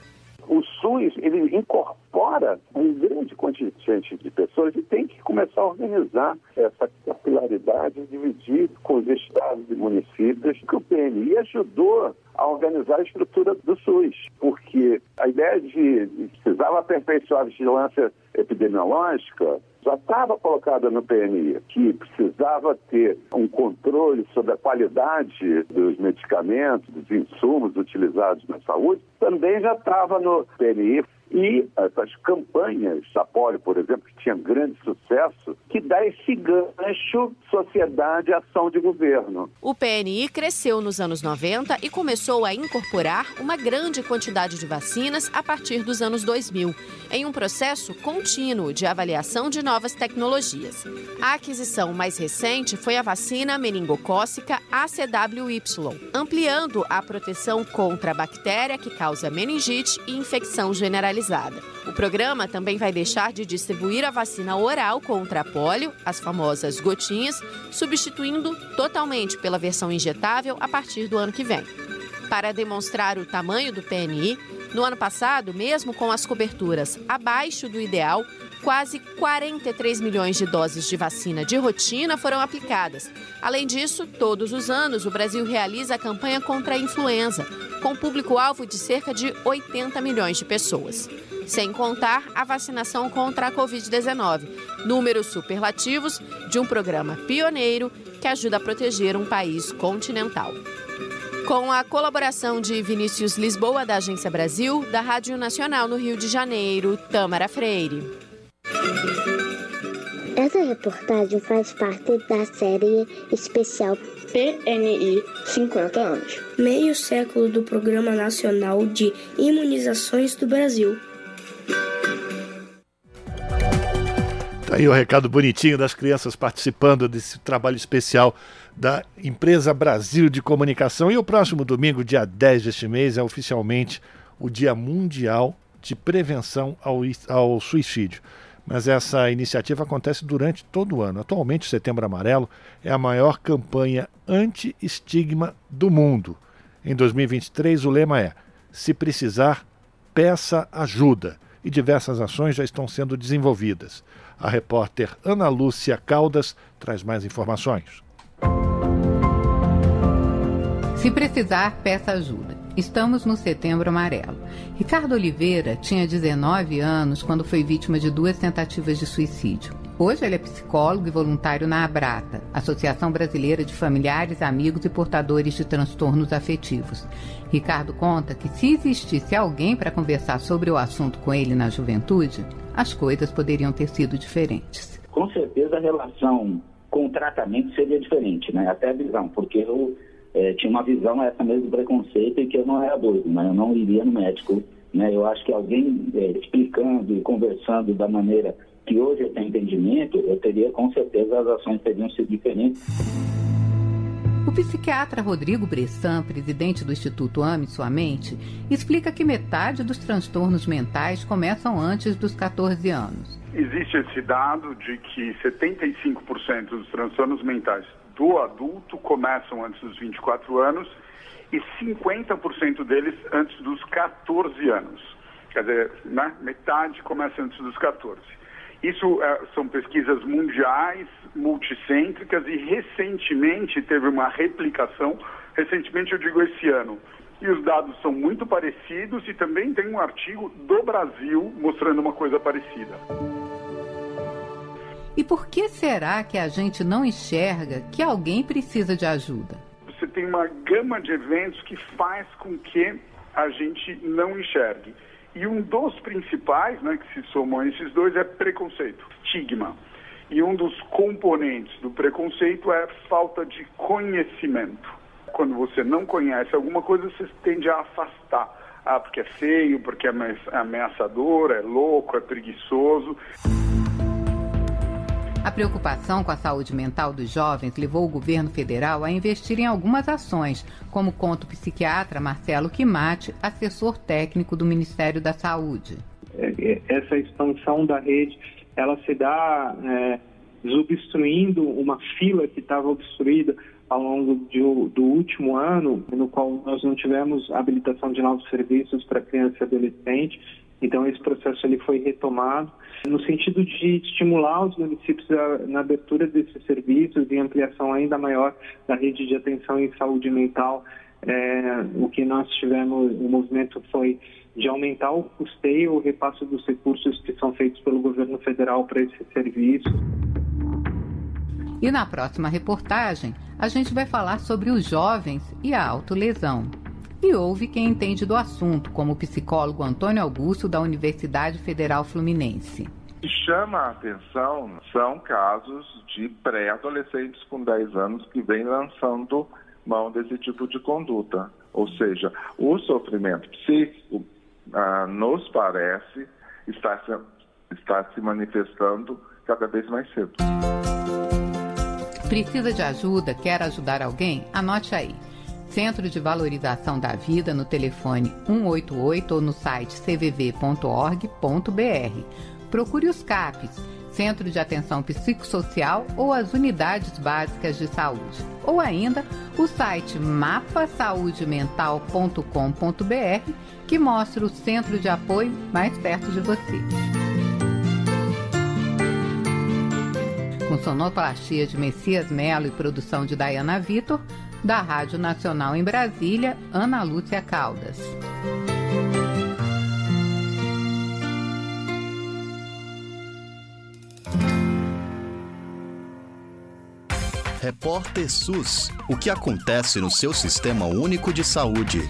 S30: O SUS ele incorpora um grande contingente de pessoas e tem que começar a organizar essa capilaridade, dividir com os estados e municípios, que o PNI ajudou a organizar a estrutura do SUS, porque a ideia de, de precisava aperfeiçoar a vigilância
S31: epidemiológica já estava colocada no PNI, que precisava ter um controle sobre a qualidade dos medicamentos, dos insumos utilizados na saúde, também já estava no PNI. E essas campanhas da Polio, por exemplo, que tinham grande sucesso, que dá esse gancho sociedade e ação de governo.
S32: O PNI cresceu nos anos 90 e começou a incorporar uma grande quantidade de vacinas a partir dos anos 2000, em um processo contínuo de avaliação de novas tecnologias. A aquisição mais recente foi a vacina meningocócica ACWY, ampliando a proteção contra a bactéria que causa meningite e infecção generalizada O programa também vai deixar de distribuir a vacina oral contra a polio, as famosas gotinhas, substituindo totalmente pela versão injetável a partir do ano que vem. Para demonstrar o tamanho do PNI, no ano passado, mesmo com as coberturas abaixo do ideal, quase 43 milhões de doses de vacina de rotina foram aplicadas. Além disso, todos os anos o Brasil realiza a campanha contra a influenza, com público-alvo de cerca de 80 milhões de pessoas. Sem contar a vacinação contra a Covid-19, números superlativos de um programa pioneiro que ajuda a proteger um país continental. Com a colaboração de Vinícius Lisboa, da Agência Brasil, da Rádio Nacional no Rio de Janeiro, Tâmara Freire.
S33: Essa reportagem faz parte da série especial PNI 50 anos.
S34: Meio século do Programa Nacional de Imunizações do Brasil.
S1: Tá aí o recado bonitinho das crianças participando desse trabalho especial da Empresa Brasil de Comunicação. E o próximo domingo, dia 10 deste mês, é oficialmente o Dia Mundial de Prevenção ao, ao Suicídio. Mas essa iniciativa acontece durante todo o ano. Atualmente, o Setembro Amarelo é a maior campanha anti-estigma do mundo. Em 2023, o lema é: Se precisar, peça ajuda. E diversas ações já estão sendo desenvolvidas. A repórter Ana Lúcia Caldas traz mais informações.
S35: Se precisar, peça ajuda. Estamos no Setembro Amarelo. Ricardo Oliveira tinha 19 anos quando foi vítima de duas tentativas de suicídio. Hoje ele é psicólogo e voluntário na Abrata, Associação Brasileira de Familiares, Amigos e Portadores de Transtornos Afetivos. Ricardo conta que se existisse alguém para conversar sobre o assunto com ele na juventude, as coisas poderiam ter sido diferentes.
S36: Com certeza a relação com o tratamento seria diferente, né? Até a visão, porque eu é, tinha uma visão essa mesmo preconceito e que eu não era doido, né? Eu não iria no médico, né? Eu acho que alguém é, explicando e conversando da maneira que hoje eu tenho entendimento, eu teria com certeza as ações teriam sido diferentes.
S35: O psiquiatra Rodrigo Bressan, presidente do Instituto Ame Sua Mente, explica que metade dos transtornos mentais começam antes dos 14 anos.
S37: Existe esse dado de que 75% dos transtornos mentais do adulto começam antes dos 24 anos e 50% deles antes dos 14 anos. Quer dizer, né? metade começa antes dos 14. Isso é, são pesquisas mundiais, multicêntricas e recentemente teve uma replicação, recentemente eu digo esse ano. E os dados são muito parecidos e também tem um artigo do Brasil mostrando uma coisa parecida.
S35: E por que será que a gente não enxerga que alguém precisa de ajuda?
S37: Você tem uma gama de eventos que faz com que a gente não enxergue. E um dos principais, né, que se somam a esses dois, é preconceito, estigma. E um dos componentes do preconceito é falta de conhecimento. Quando você não conhece alguma coisa, você tende a afastar. Ah, porque é feio, porque é ameaçador, é louco, é preguiçoso.
S35: A preocupação com a saúde mental dos jovens levou o governo federal a investir em algumas ações, como conta o psiquiatra Marcelo Quimate, assessor técnico do Ministério da Saúde.
S38: É, é, essa expansão da rede, ela se dá é, uma fila que estava obstruída ao longo de, do último ano, no qual nós não tivemos habilitação de novos serviços para criança e adolescente. Então esse processo ele foi retomado no sentido de estimular os municípios a, na abertura desses serviços e ampliação ainda maior da rede de atenção em saúde mental. É, o que nós tivemos, o movimento foi de aumentar o custeio, o repasse dos recursos que são feitos pelo governo federal para esse serviço.
S35: E na próxima reportagem, a gente vai falar sobre os jovens e a autolesão. E houve quem entende do assunto, como o psicólogo Antônio Augusto, da Universidade Federal Fluminense.
S39: O que chama a atenção são casos de pré-adolescentes com 10 anos que vêm lançando mão desse tipo de conduta. Ou seja, o sofrimento psíquico, ah, nos parece, está se, está se manifestando cada vez mais cedo.
S35: Precisa de ajuda? Quer ajudar alguém? Anote aí. Centro de Valorização da Vida no telefone 188 ou no site cvv.org.br. Procure os CAPs, Centro de Atenção Psicossocial ou as Unidades Básicas de Saúde. Ou ainda o site mapasaudemental.com.br, que mostra o centro de apoio mais perto de você. Com sonoplastia de Messias Melo e produção de Dayana Vitor, da Rádio Nacional em Brasília, Ana Lúcia Caldas.
S40: Repórter SUS. O que acontece no seu sistema único de saúde?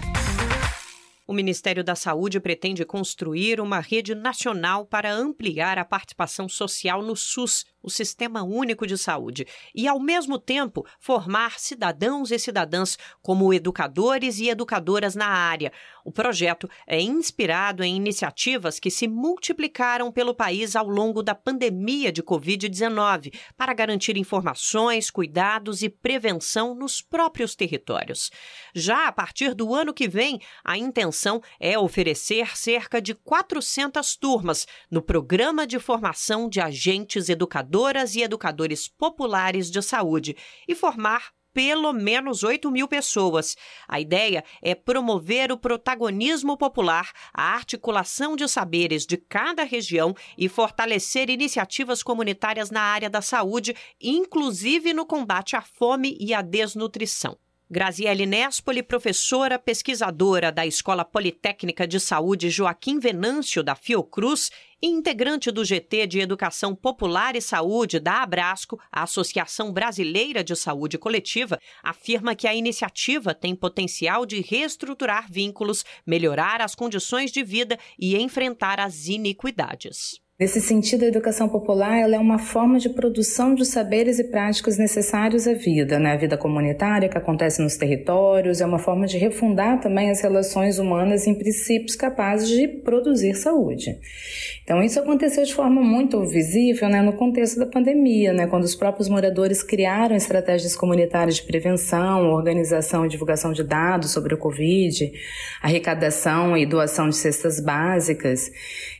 S27: O Ministério da Saúde pretende construir uma rede nacional para ampliar a participação social no SUS, o Sistema Único de Saúde, e, ao mesmo tempo, formar cidadãos e cidadãs como educadores e educadoras na área. O projeto é inspirado em iniciativas que se multiplicaram pelo país ao longo da pandemia de Covid-19 para garantir informações, cuidados e prevenção nos próprios territórios. Já a partir do ano que vem, a intenção é oferecer cerca de 400 turmas no Programa de Formação de Agentes Educadores educadoras e educadores populares de saúde e formar pelo menos 8 mil pessoas. A ideia é promover o protagonismo popular, a articulação de saberes de cada região e fortalecer iniciativas comunitárias na área da saúde, inclusive no combate à fome e à desnutrição. Graziele Nespoli, professora pesquisadora da Escola Politécnica de Saúde Joaquim Venâncio da Fiocruz e integrante do GT de Educação Popular e Saúde da Abrasco, a Associação Brasileira de Saúde Coletiva, afirma que a iniciativa tem potencial de reestruturar vínculos, melhorar as condições de vida e enfrentar as iniquidades.
S41: Nesse sentido, a educação popular é uma forma de produção de saberes e práticas necessários à vida, né? A vida comunitária que acontece nos territórios, é uma forma de refundar também as relações humanas em princípios capazes de produzir saúde. Então, isso aconteceu de forma muito visível né, no contexto da pandemia, né, quando os próprios moradores criaram estratégias comunitárias de prevenção, organização e divulgação de dados sobre o Covid, arrecadação e doação de cestas básicas.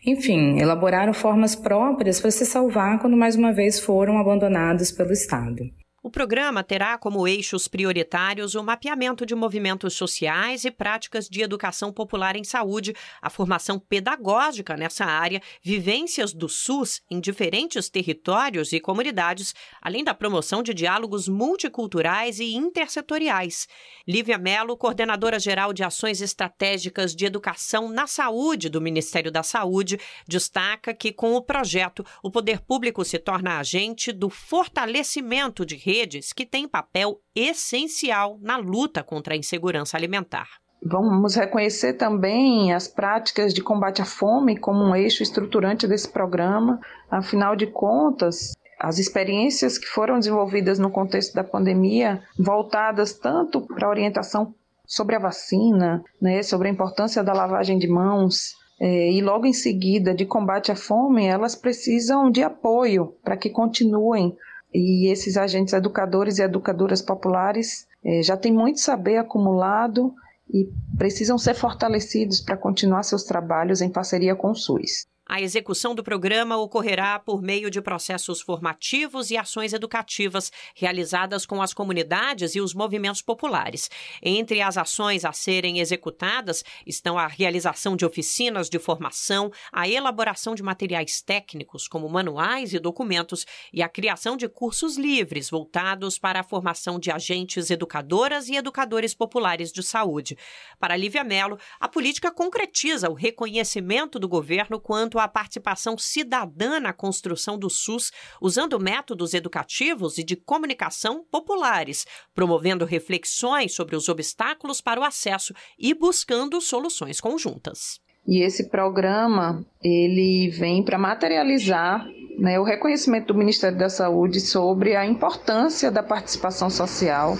S41: Enfim, elaboraram formas próprias para se salvar quando mais uma vez foram abandonados pelo Estado.
S27: O programa terá como eixos prioritários o mapeamento de movimentos sociais e práticas de educação popular em saúde, a formação pedagógica nessa área, vivências do SUS em diferentes territórios e comunidades, além da promoção de diálogos multiculturais e intersetoriais. Lívia Mello, coordenadora geral de ações estratégicas de educação na saúde do Ministério da Saúde, destaca que com o projeto o poder público se torna agente do fortalecimento de redes que têm papel essencial na luta contra a insegurança alimentar.
S42: Vamos reconhecer também as práticas de combate à fome como um eixo estruturante desse programa. Afinal de contas, as experiências que foram desenvolvidas no contexto da pandemia, voltadas tanto para a orientação sobre a vacina, né, sobre a importância da lavagem de mãos, é, e logo em seguida de combate à fome, elas precisam de apoio para que continuem e esses agentes educadores e educadoras populares eh, já têm muito saber acumulado e precisam ser fortalecidos para continuar seus trabalhos em parceria com o SUS.
S27: A execução do programa ocorrerá por meio de processos formativos e ações educativas realizadas com as comunidades e os movimentos populares. Entre as ações a serem executadas estão a realização de oficinas de formação, a elaboração de materiais técnicos, como manuais e documentos, e a criação de cursos livres voltados para a formação de agentes educadoras e educadores populares de saúde. Para Lívia Mello, a política concretiza o reconhecimento do governo quanto à participação cidadã na construção do SUS, usando métodos educativos e de comunicação populares, promovendo reflexões sobre os obstáculos para o acesso e buscando soluções conjuntas.
S42: E esse programa ele vem para materializar né, o reconhecimento do Ministério da Saúde sobre a importância da participação social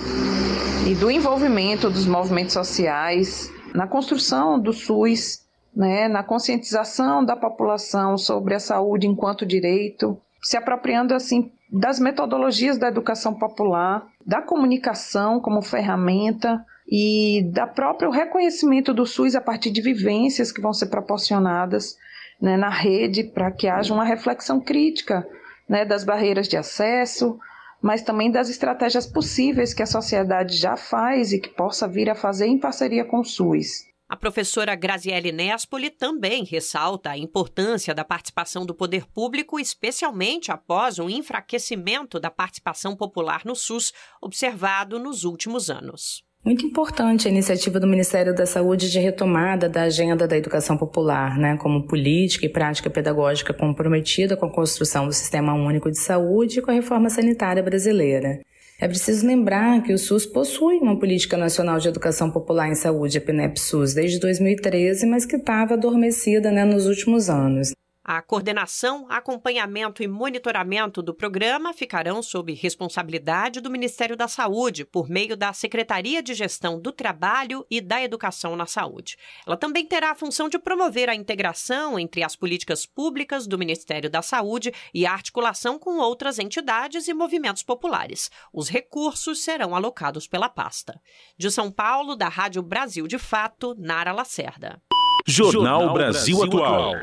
S42: e do envolvimento dos movimentos sociais na construção do SUS, né, na conscientização da população sobre a saúde enquanto direito, se apropriando assim das metodologias da educação popular, da comunicação como ferramenta e da próprio reconhecimento do SUS a partir de vivências que vão ser proporcionadas né, na rede para que haja uma reflexão crítica né, das barreiras de acesso, mas também das estratégias possíveis que a sociedade já faz e que possa vir a fazer em parceria com o SUS.
S27: A professora Graziele Nespoli também ressalta a importância da participação do poder público, especialmente após o enfraquecimento da participação popular no SUS observado nos últimos anos.
S41: Muito importante a iniciativa do Ministério da Saúde de retomada da agenda da educação popular, né, como política e prática pedagógica comprometida com a construção do Sistema Único de Saúde e com a reforma sanitária brasileira. É preciso lembrar que o SUS possui uma política nacional de educação popular em saúde, a PNEP-SUS, desde 2013, mas que estava adormecida né, nos últimos anos.
S27: A coordenação, acompanhamento e monitoramento do programa ficarão sob responsabilidade do Ministério da Saúde, por meio da Secretaria de Gestão do Trabalho e da Educação na Saúde. Ela também terá a função de promover a integração entre as políticas públicas do Ministério da Saúde e a articulação com outras entidades e movimentos populares. Os recursos serão alocados pela pasta. De São Paulo, da Rádio Brasil de Fato, Nara Lacerda.
S2: Jornal Brasil Atual.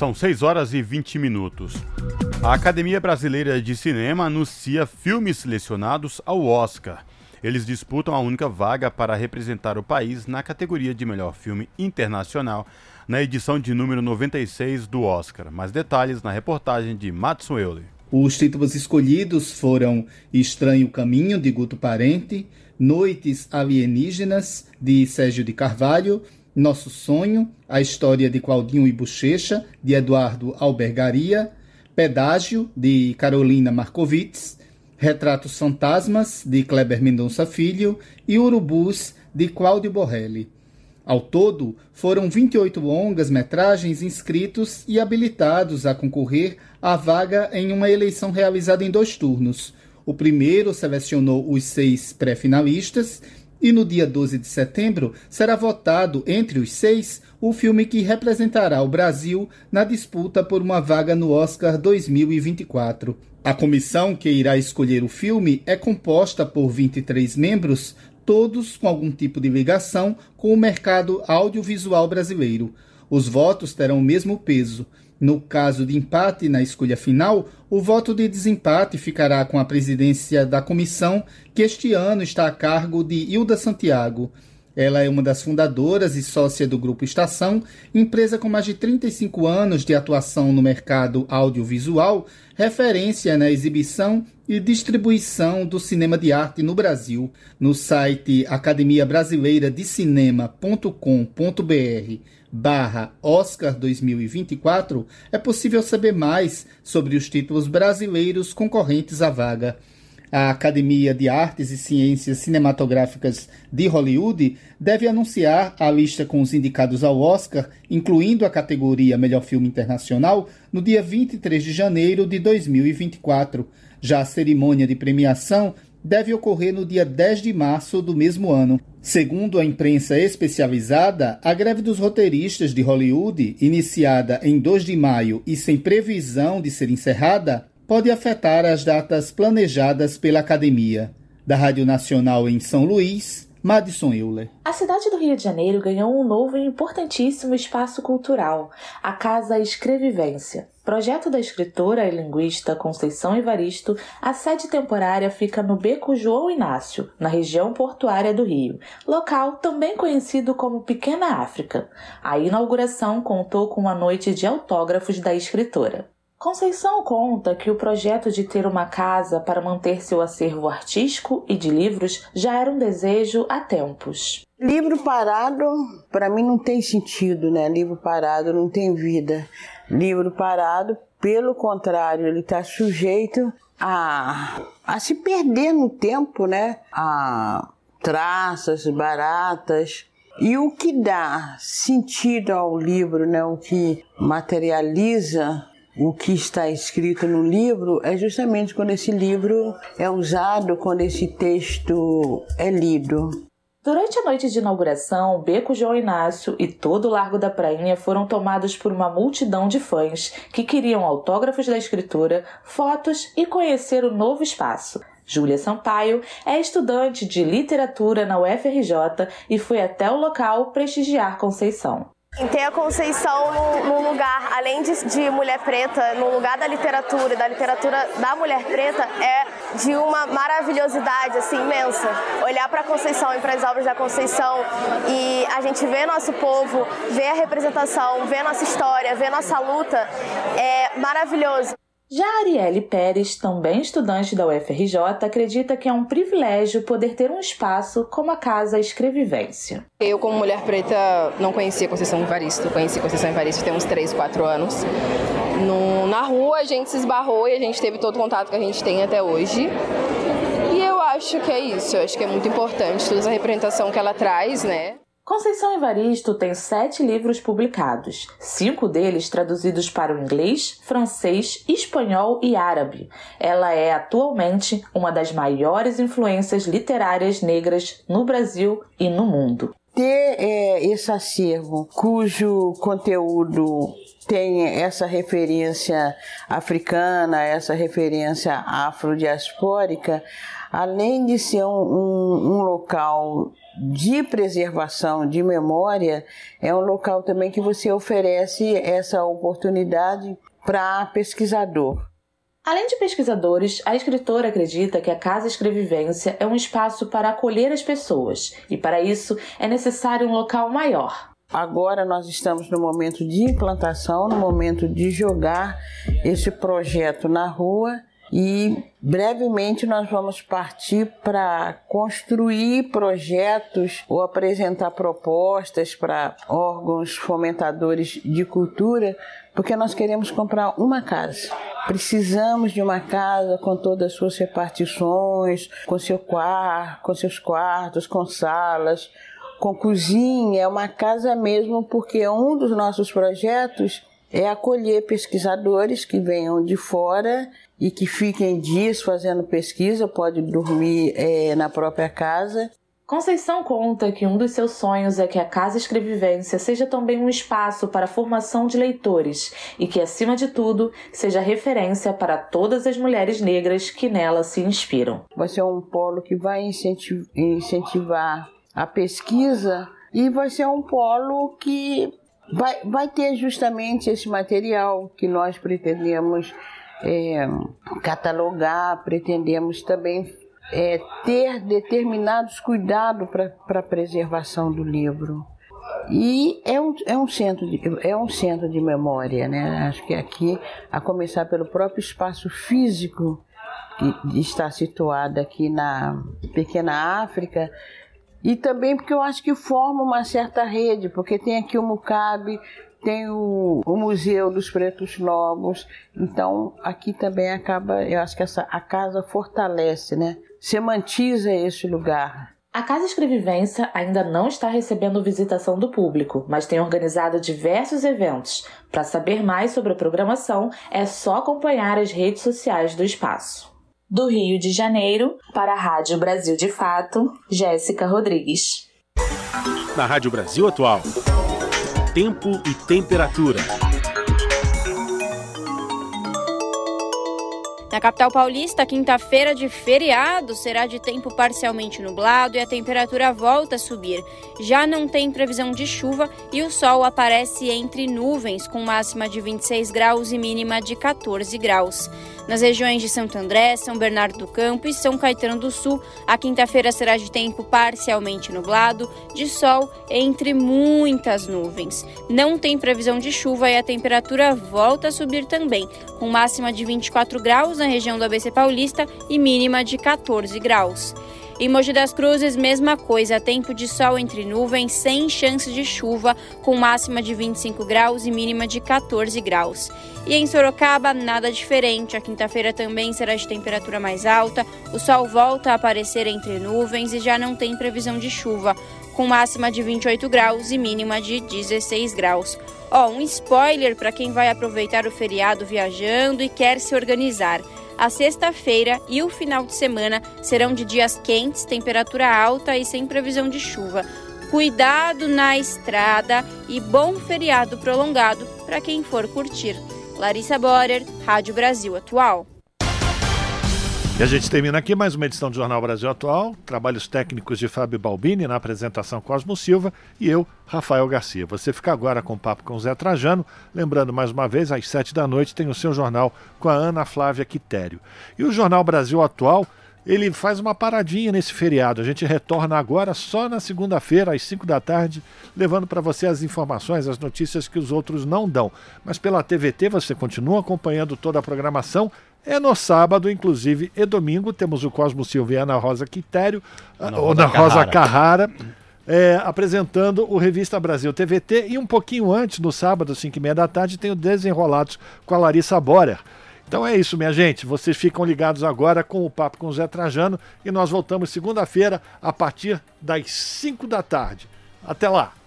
S3: São 6 horas e 20 minutos. A Academia Brasileira de Cinema anuncia filmes selecionados ao Oscar. Eles disputam a única vaga para representar o país na categoria de melhor filme internacional na edição de número 96 do Oscar. Mais detalhes na reportagem de Matson Euler.
S30: Os títulos escolhidos foram Estranho Caminho, de Guto Parente, Noites Alienígenas, de Sérgio de Carvalho, Nosso Sonho, A História de Claudinho e Bochecha, de Eduardo Albergaria, Pedágio, de Carolina Markovitz, Retratos Fantasmas, de Kleber Mendonça Filho e Urubus, de Cláudio Borrelli. Ao todo, foram 28 longas-metragens inscritos e habilitados a concorrer à vaga em uma eleição realizada em dois turnos. O primeiro selecionou os seis pré-finalistas e no dia 12 de setembro será votado entre os seis o filme que representará o Brasil na disputa por uma vaga no Oscar 2024. A comissão que irá escolher o filme é composta por 23 membros, todos com algum tipo de ligação com o mercado audiovisual brasileiro. Os votos terão o mesmo peso. No caso de empate na escolha final, o voto de desempate ficará com a presidência da comissão, que este ano está a cargo de Hilda Santiago. Ela é uma das fundadoras e sócia do Grupo Estação, empresa com mais de 35 anos de atuação no mercado audiovisual, referência na exibição e distribuição do cinema de arte no Brasil. No site Academia Brasileira de Cinema.com.br barra Oscar 2024 é possível saber mais sobre os títulos brasileiros concorrentes à vaga. A Academia de Artes e Ciências Cinematográficas de Hollywood deve anunciar a lista com os indicados ao Oscar, incluindo a categoria Melhor Filme Internacional, no dia 23 de janeiro de 2024. Já a cerimônia de premiação deve ocorrer no dia 10 de março do mesmo ano. Segundo a imprensa especializada, a greve dos roteiristas de Hollywood, iniciada em 2 de maio e sem previsão de ser encerrada, pode afetar as datas planejadas pela academia. Da Rádio Nacional em São Luís, Madison Euler.
S43: A cidade do Rio de Janeiro ganhou um novo e importantíssimo espaço cultural, a Casa Escrevivência. Projeto da escritora e linguista Conceição Evaristo, a sede temporária fica no Beco João Inácio, na região portuária do Rio, local também conhecido como Pequena África. A inauguração contou com uma noite de autógrafos da escritora. Conceição conta que o projeto de ter uma casa para manter seu acervo artístico e de livros já era um desejo há tempos.
S44: Livro parado, para mim não tem sentido, né? Livro parado não tem vida. Livro parado, pelo contrário, ele está sujeito a, a se perder no tempo, né? A traças, baratas, e o que dá sentido ao livro, né, o que materializa o que está escrito no livro é justamente quando esse livro é usado, quando esse texto é lido.
S43: Durante a noite de inauguração, o Beco João Inácio e todo o Largo da Prainha foram tomados por uma multidão de fãs que queriam autógrafos da escritora, fotos e conhecer o novo espaço. Júlia Sampaio é estudante de literatura na UFRJ e foi até o local prestigiar Conceição.
S45: Ter a Conceição num, lugar, além de, de, mulher preta, no lugar da literatura, da literatura da mulher preta, é de uma maravilhosidade assim imensa. Olhar para a Conceição e para as obras da Conceição e a gente ver nosso povo, ver a representação, ver nossa história, ver nossa luta, é maravilhoso.
S43: Já Arielle Pérez, também estudante da UFRJ, acredita que é um privilégio poder ter um espaço como a Casa Escrevivência.
S46: Eu, como mulher preta, não conhecia Conceição Evaristo. Conheci Conceição Evaristo tem uns 3, 4 anos. No, na rua a gente se esbarrou e a gente teve todo o contato que a gente tem até hoje. E eu acho que é isso, eu acho que é muito importante toda essa representação que ela traz, né?
S43: Conceição Evaristo tem sete livros publicados, cinco deles traduzidos para o inglês, francês, espanhol e árabe. Ela é atualmente uma das maiores influências literárias negras no Brasil e no mundo.
S44: Ter é, esse acervo cujo conteúdo tem essa referência africana, essa referência afrodiaspórica, além de ser um, um, um local de preservação de memória, é um local também que você oferece essa oportunidade para pesquisador.
S43: Além de pesquisadores, a escritora acredita que a Casa Escrevivência é um espaço para acolher as pessoas e, para isso, é necessário um local maior.
S44: Agora nós estamos no momento de implantação, no momento de jogar esse projeto na rua e brevemente nós vamos partir para construir projetos ou apresentar propostas para órgãos fomentadores de cultura, porque nós queremos comprar uma casa. Precisamos de uma casa com todas as suas repartições, com seu quarto, com seus quartos, com salas, com cozinha, é uma casa mesmo, porque um dos nossos projetos é acolher pesquisadores que venham de fora e que fiquem dias fazendo pesquisa, pode dormir é, na própria casa.
S43: Conceição conta que um dos seus sonhos é que a Casa Escrevivência seja também um espaço para a formação de leitores e que, acima de tudo, seja referência para todas as mulheres negras que nela se inspiram.
S44: Vai ser um polo que vai incentivar a pesquisa e vai ser um polo que vai, vai ter justamente esse material que nós pretendemos é, catalogar, pretendemos também é, ter determinados cuidados para a preservação do livro. E é um, é, um centro de, é um centro de memória, né? Acho que aqui, a começar pelo próprio espaço físico que está situado aqui na pequena África, e também porque eu acho que forma uma certa rede, porque tem aqui o Mucabe, tem o, o, Museu dos Pretos Novos, então aqui também acaba, eu acho que essa, a casa fortalece, né? Semantiza esse lugar.
S43: A Casa Escrevivência ainda não está recebendo visitação do público, mas tem organizado diversos eventos. Para saber mais sobre a programação, é só acompanhar as redes sociais do espaço. Do Rio de Janeiro, para a Rádio Brasil de Fato, Jéssica Rodrigues.
S2: Na Rádio Brasil Atual, tempo e temperatura.
S47: Na capital paulista, quinta-feira de feriado será de tempo parcialmente nublado e a temperatura volta a subir. Já não tem previsão de chuva e o sol aparece entre nuvens, com máxima de 26 graus e mínima de 14 graus.
S4: Nas regiões de Santo André, São Bernardo do Campo e São Caetano do Sul, a quinta-feira será de tempo parcialmente nublado, de sol entre muitas nuvens. Não tem previsão de chuva e a temperatura volta a subir também, com máxima de 24 graus na região do ABC Paulista e mínima de 14 graus. Em Mogi das Cruzes, mesma coisa, tempo de sol entre nuvens, sem chance de chuva, com máxima de 25 graus e mínima de 14 graus. E em Sorocaba, nada diferente. A quinta-feira também será de temperatura mais alta, o sol volta a aparecer entre nuvens e já não tem previsão de chuva, com máxima de 28 graus e mínima de 16 graus. Ó, oh, um spoiler para quem vai aproveitar o feriado viajando e quer se organizar. A sexta-feira e o final de semana serão de dias quentes, temperatura alta e sem previsão de chuva. Cuidado na estrada e bom feriado prolongado para quem for curtir. Larissa Borer, Rádio Brasil Atual.
S1: E a gente termina aqui mais uma edição do Jornal Brasil Atual. Trabalhos técnicos de Fábio Balbini na apresentação Cosmo Silva e eu, Rafael Garcia. Você fica agora com o papo com Zé Trajano. Lembrando mais uma vez, às sete da noite tem o seu jornal com a Ana Flávia Quitério. E o Jornal Brasil Atual ele faz uma paradinha nesse feriado. A gente retorna agora só na segunda-feira, às 5 da tarde, levando para você as informações, as notícias que os outros não dão. Mas pela TVT você continua acompanhando toda a programação é no sábado, inclusive, e domingo, temos o Cosmo Silva e Ana Rosa Quitério, Ana ou Rosa, Rosa Carrara, é, apresentando o Revista Brasil TVT. E um pouquinho antes, no sábado, 5 e meia da tarde, tem o Desenrolados com a Larissa Borer. Então é isso, minha gente. Vocês ficam ligados agora com o Papo com o Zé Trajano e nós voltamos segunda-feira a partir das 5 da tarde. Até lá!